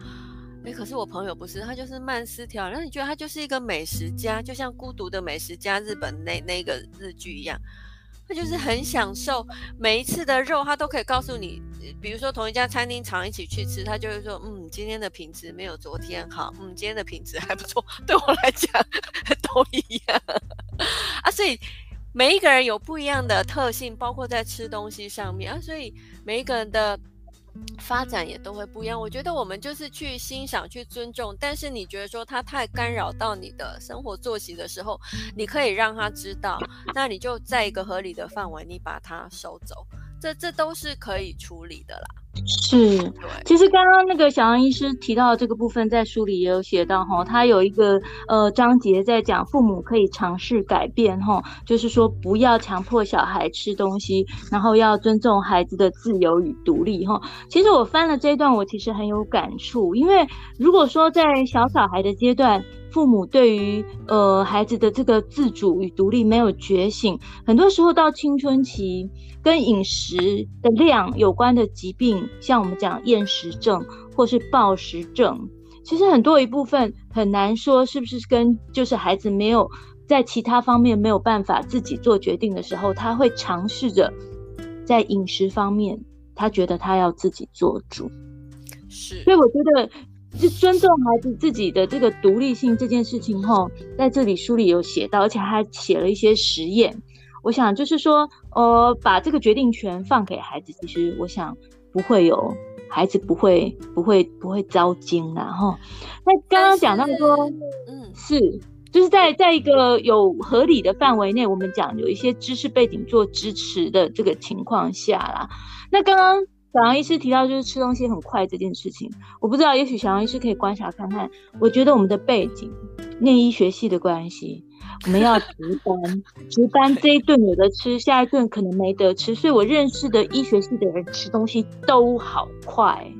哎，可是我朋友不是，他就是慢丝条，然后你觉得他就是一个美食家，就像《孤独的美食家》日本那那个日剧一样。他就是很享受每一次的肉，他都可以告诉你，比如说同一家餐厅常一起去吃，他就会说，嗯，今天的品质没有昨天好，嗯，今天的品质还不错，对我来讲都一样 啊，所以每一个人有不一样的特性，包括在吃东西上面啊，所以每一个人的。发展也都会不一样。我觉得我们就是去欣赏、去尊重，但是你觉得说他太干扰到你的生活作息的时候，你可以让他知道，那你就在一个合理的范围，你把它收走，这这都是可以处理的啦。是，其实刚刚那个小杨医师提到的这个部分，在书里也有写到哈，他有一个呃章节在讲父母可以尝试改变哈，就是说不要强迫小孩吃东西，然后要尊重孩子的自由与独立哈。其实我翻了这一段，我其实很有感触，因为如果说在小小孩的阶段，父母对于呃孩子的这个自主与独立没有觉醒，很多时候到青春期跟饮食的量有关的疾病，像我们讲厌食症或是暴食症，其实很多一部分很难说是不是跟就是孩子没有在其他方面没有办法自己做决定的时候，他会尝试着在饮食方面，他觉得他要自己做主。是，所以我觉得。就尊重孩子自己的这个独立性这件事情后，在这里书里有写到，而且还写了一些实验。我想就是说，呃，把这个决定权放给孩子，其实我想不会有孩子不会不会不会遭惊然后，那刚刚讲到说，嗯，是就是在在一个有合理的范围内，我们讲有一些知识背景做支持的这个情况下啦，那刚刚。小杨医师提到就是吃东西很快这件事情，我不知道，也许小杨医师可以观察看看。我觉得我们的背景，念医学系的关系，我们要值班，值班这一顿有的吃，下一顿可能没得吃，所以我认识的医学系的人吃东西都好快，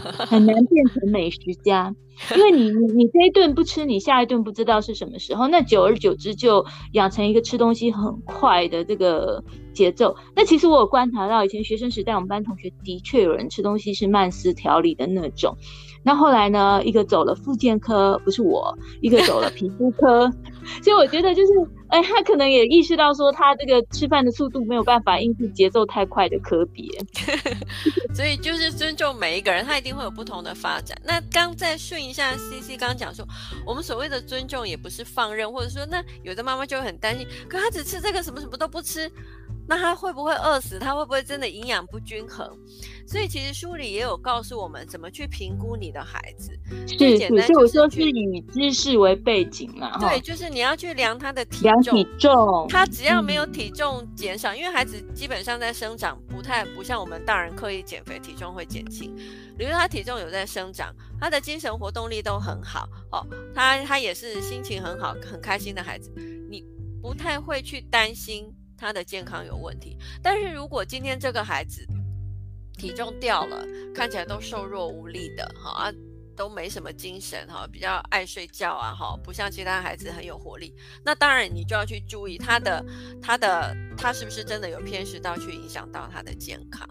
很难变成美食家。因为你你你这一顿不吃，你下一顿不知道是什么时候，那久而久之就养成一个吃东西很快的这个节奏。那其实我有观察到，以前学生时代我们班同学的确有人吃东西是慢思调理的那种。那后来呢，一个走了复健科，不是我；一个走了皮肤科。所以我觉得就是，哎，他可能也意识到说，他这个吃饭的速度没有办法应付节奏太快的科别。所以就是尊重每一个人，他一定会有不同的发展。那刚再顺一下，CC 刚刚讲说，我们所谓的尊重也不是放任，或者说，那有的妈妈就很担心，可他只吃这个，什么什么都不吃。那他会不会饿死？他会不会真的营养不均衡？所以其实书里也有告诉我们怎么去评估你的孩子。是，简单就是说是以知识为背景嘛。对，就是你要去量他的体重。量体重。他只要没有体重减少，嗯，因为孩子基本上在生长，不太不像我们大人刻意减肥，体重会减轻。比如他体重有在生长，他的精神活动力都很好哦，他他也是心情很好、很开心的孩子，你不太会去担心。他的健康有问题，但是如果今天这个孩子体重掉了，看起来都瘦弱无力的，哈啊，都没什么精神，哈，比较爱睡觉啊，哈，不像其他孩子很有活力，那当然你就要去注意他的他的他是不是真的有偏食到去影响到他的健康，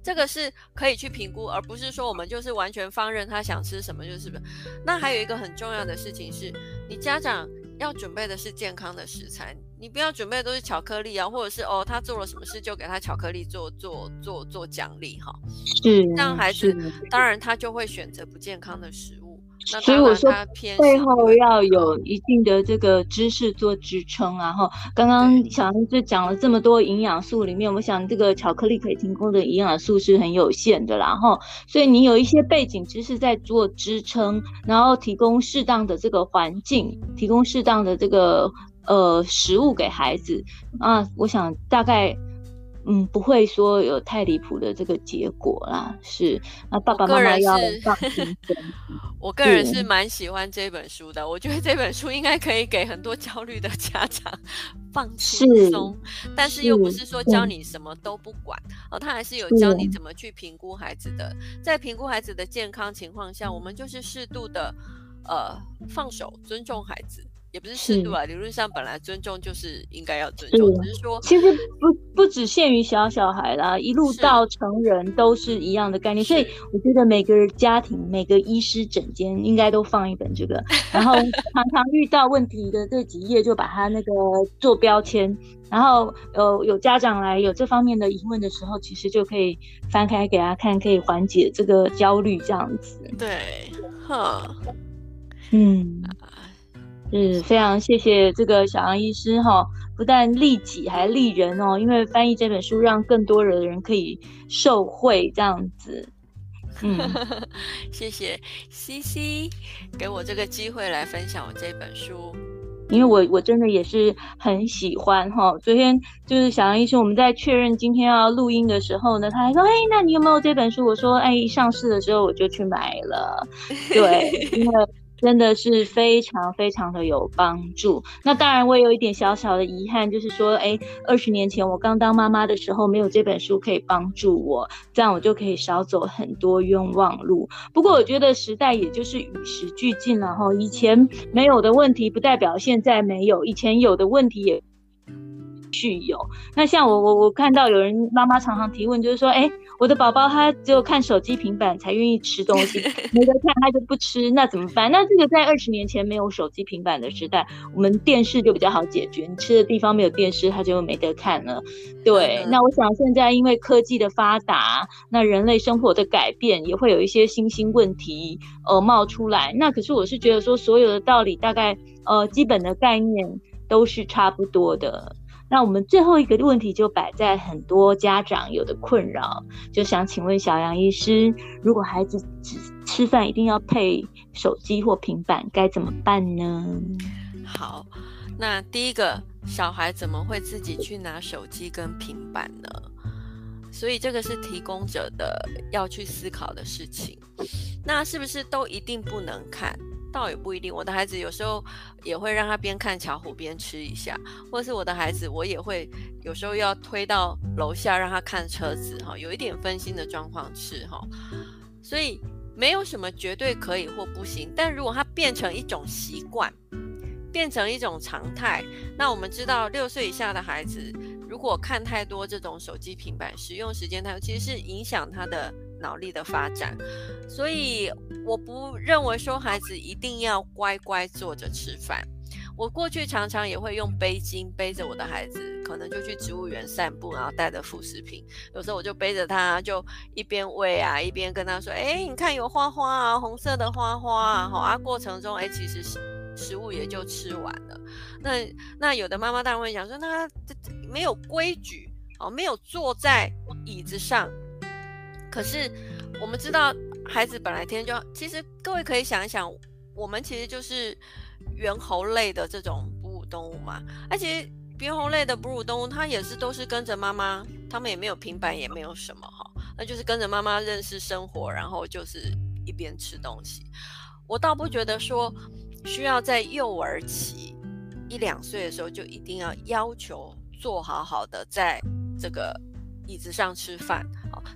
这个是可以去评估，而不是说我们就是完全放任他想吃什么就是什么。那还有一个很重要的事情是，你家长要准备的是健康的食材。你不要准备的都是巧克力啊，或者是哦，他做了什么事就给他巧克力做做做做奖励哈。是，让孩子当然他就会选择不健康的食物。那所以我说，背后要有一定的这个知识做支撑啊。哈，刚刚小杨就讲了这么多营养素里面，我想这个巧克力可以提供的营养素是很有限的啦。哈，所以你有一些背景知识在做支撑，然后提供适当的这个环境，提供适当的这个。呃，食物给孩子啊，我想大概，嗯，不会说有太离谱的这个结果啦。是，那爸爸妈妈要放心。我个人是蛮喜欢这本书的，我觉得这本书应该可以给很多焦虑的家长 放轻松，但是又不是说教你什么都不管哦，他还是有教你怎么去评估孩子的，在评估孩子的健康情况下，我们就是适度的呃放手，尊重孩子。也不是适度啊，理论上本来尊重就是应该要尊重，只是说其实不不只限于小小孩啦，一路到成人都是一样的概念。所以我觉得每个家庭、每个医师诊间应该都放一本这个，然后 常常遇到问题的这几页就把它那个做标签，然后有有家长来有这方面的疑问的时候，其实就可以翻开给他看，可以缓解这个焦虑这样子。对，哈，嗯，是非常谢谢这个小杨医师哈，不但利己还利人哦，因为翻译这本书让更多的人可以受惠这样子。嗯，谢谢 CC 给我这个机会来分享我这本书，因为我我真的也是很喜欢哈。昨天就是小杨医师，我们在确认今天要录音的时候呢，他还说：“哎，那你有没有这本书？”我说：“哎，上市的时候我就去买了。”对，因为。真的是非常非常的有帮助。那当然，我也有一点小小的遗憾，就是说，哎，二十年前我刚当妈妈的时候，没有这本书可以帮助我，这样我就可以少走很多冤枉路。不过，我觉得时代也就是与时俱进了哈。以前没有的问题，不代表现在没有；以前有的问题也。具有。那像我我我看到有人妈妈常常提问，就是说，哎、我的宝宝他只有看手机平板才愿意吃东西，没得看他就不吃，那怎么办？那这个在二十年前没有手机平板的时代，我们电视就比较好解决，你吃的地方没有电视，他就没得看了。对，那我想现在因为科技的发达，那人类生活的改变也会有一些新兴问题呃冒出来。那可是我是觉得说，所有的道理大概呃基本的概念都是差不多的。那我们最后一个问题就摆在很多家长有的困扰，就想请问小杨医师，如果孩子只吃饭一定要配手机或平板，该怎么办呢？好，那第一个，小孩怎么会自己去拿手机跟平板呢？所以这个是提供者的要去思考的事情。那是不是都一定不能看？倒也不一定，我的孩子有时候也会让他边看巧虎边吃一下，或者是我的孩子，我也会有时候要推到楼下让他看车子哈，有一点分心的状况是哈，所以没有什么绝对可以或不行，但如果它变成一种习惯，变成一种常态，那我们知道六岁以下的孩子如果看太多这种手机平板，使用时间太多，其实是影响他的。脑力的发展，所以我不认为说孩子一定要乖乖坐着吃饭。我过去常常也会用背巾背着我的孩子，可能就去植物园散步，然后带着副食品。有时候我就背着他，就一边喂啊，一边跟他说：“哎，你看有花花啊，红色的花花啊。”好啊，过程中哎，其实食物也就吃完了。那那有的妈妈当然会想说：“那这没有规矩哦，没有坐在椅子上。”可是我们知道，孩子本来天就其实各位可以想一想，我们其实就是猿猴类的这种哺乳动物嘛。而且猿猴类的哺乳动物，它也是都是跟着妈妈，他们也没有平板，也没有什么哈，那就是跟着妈妈认识生活，然后就是一边吃东西。我倒不觉得说需要在幼儿期一两岁的时候就一定要要求做好好的在这个椅子上吃饭。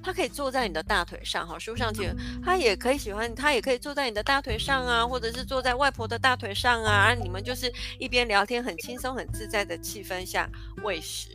他可以坐在你的大腿上，哈，书上其实他也可以喜欢，他也可以坐在你的大腿上啊，或者是坐在外婆的大腿上啊，你们就是一边聊天，很轻松、很自在的气氛下喂食。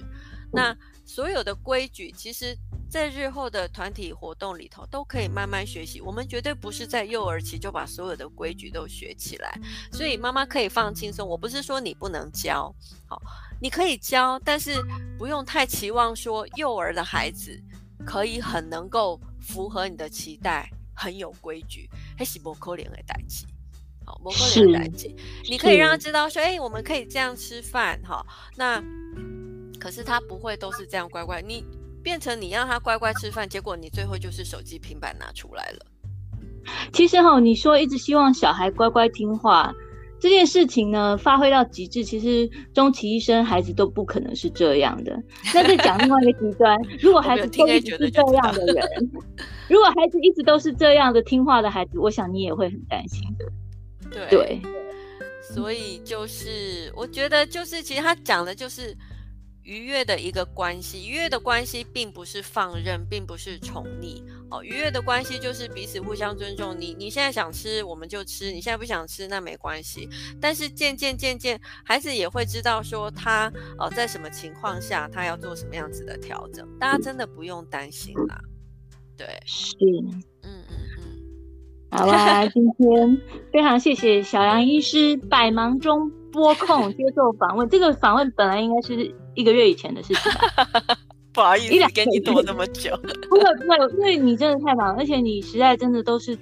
那所有的规矩，其实在日后的团体活动里头都可以慢慢学习。我们绝对不是在幼儿期就把所有的规矩都学起来，所以妈妈可以放轻松。我不是说你不能教，好，你可以教，但是不用太期望说幼儿的孩子。可以很能够符合你的期待，很有规矩，还是不可怜的代际，好，不可怜的代志，你可以让他知道说，哎，我们可以这样吃饭，哈，那可是他不会都是这样乖乖，你变成你让他乖乖吃饭，结果你最后就是手机平板拿出来了。其实哈，你说一直希望小孩乖乖听话。这件事情呢，发挥到极致，其实终其一生，孩子都不可能是这样的。那再讲另外一个极端，如果孩子都一直是这样的人，如果孩子一直都是这样的听话的孩子，我想你也会很担心的。对，对，所以就是我觉得，就是其实他讲的就是。愉悦的一个关系，愉悦的关系并不是放任，并不是宠溺。哦，愉悦的关系就是彼此互相尊重。你你现在想吃，我们就吃；你现在不想吃，那没关系。但是渐渐渐渐，孩子也会知道说他哦，在什么情况下他要做什么样子的调整。大家真的不用担心啦。对，是，嗯嗯嗯。好啦，今天非常谢谢小杨医师百忙中拨空接受访问。这个访问本来应该是。一个月以前的事情吧。不好意思，跟你躲那么久。不会不会，因为你真的太忙，而且你实在真的都是。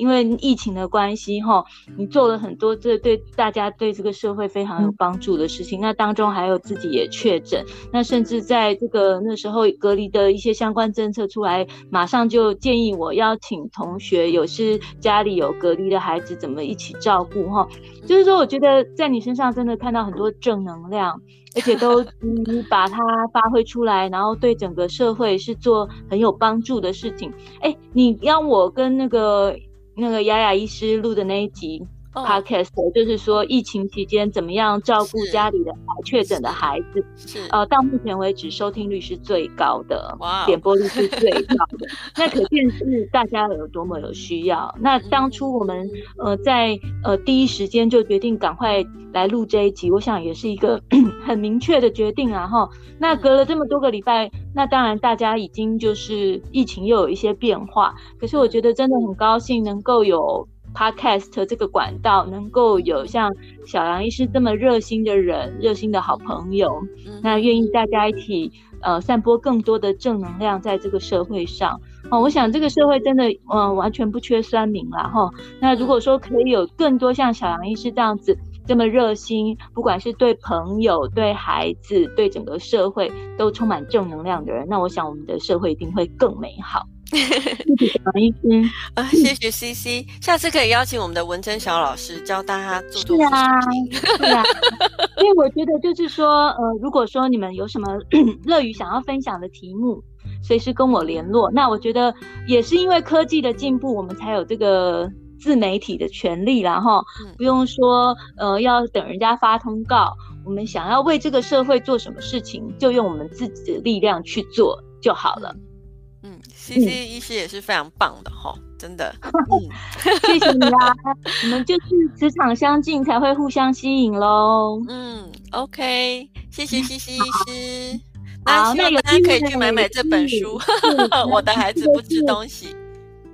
因为疫情的关系，哈，你做了很多这对大家对这个社会非常有帮助的事情。那当中还有自己也确诊，那甚至在这个那时候隔离的一些相关政策出来，马上就建议我邀请同学，有是家里有隔离的孩子，怎么一起照顾，哈。就是说，我觉得在你身上真的看到很多正能量，而且都 你把它发挥出来，然后对整个社会是做很有帮助的事情。哎，你要我跟那个。那个雅雅医师录的那一集 podcast，、oh, 就是说疫情期间怎么样照顾家里的确诊的孩子，是。呃，到目前为止收听率是最高的，哇，点播率是最高的，那可见是大家有多么有需要。那当初我们呃在呃第一时间就决定赶快来录这一集，我想也是一个 很明确的决定啊哈。那隔了这么多个礼拜。那当然，大家已经就是疫情又有一些变化，可是我觉得真的很高兴能够有 Podcast 这个管道，能够有像小杨医师这么热心的人、热心的好朋友，那愿意大家一起呃散播更多的正能量在这个社会上。哦，我想这个社会真的嗯、呃、完全不缺酸民了哈。那如果说可以有更多像小杨医师这样子。这么热心，不管是对朋友、对孩子、对整个社会都充满正能量的人，那我想我们的社会一定会更美好。王医师啊，谢谢 CC，下次可以邀请我们的文珍小老师教大家做做。是啊，是啊，因为我觉得就是说，呃，如果说你们有什么 乐于想要分享的题目，随时跟我联络。那我觉得也是因为科技的进步，我们才有这个。自媒体的权利，然后不用说，呃，要等人家发通告。我们想要为这个社会做什么事情，就用我们自己的力量去做就好了。嗯，CC 医师也是非常棒的哈，真的。嗯、谢谢你啦，我们就是磁场相近才会互相吸引喽。嗯，OK，谢谢 CC 医师。那希望大家可以去买买这本书，我的孩子不吃东西。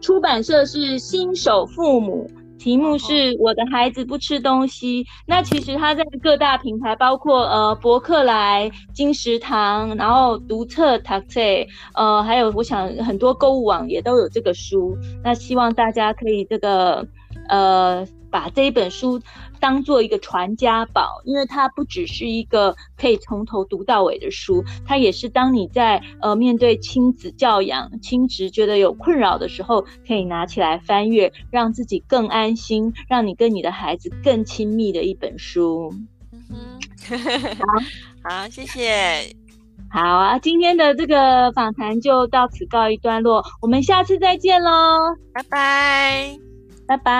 出版社是新手父母，题目是我的孩子不吃东西。那其实它在各大平台，包括呃博客来、金石堂，然后独特 taxe，，呃，还有我想很多购物网也都有这个书。那希望大家可以这个呃把这一本书。当做一个传家宝，因为它不只是一个可以从头读到尾的书，它也是当你在呃面对亲子教养、亲职觉得有困扰的时候，可以拿起来翻阅，让自己更安心，让你跟你的孩子更亲密的一本书。嗯哼，好，好，谢谢。好啊，今天的这个访谈就到此告一段落，我们下次再见喽，拜拜，拜拜。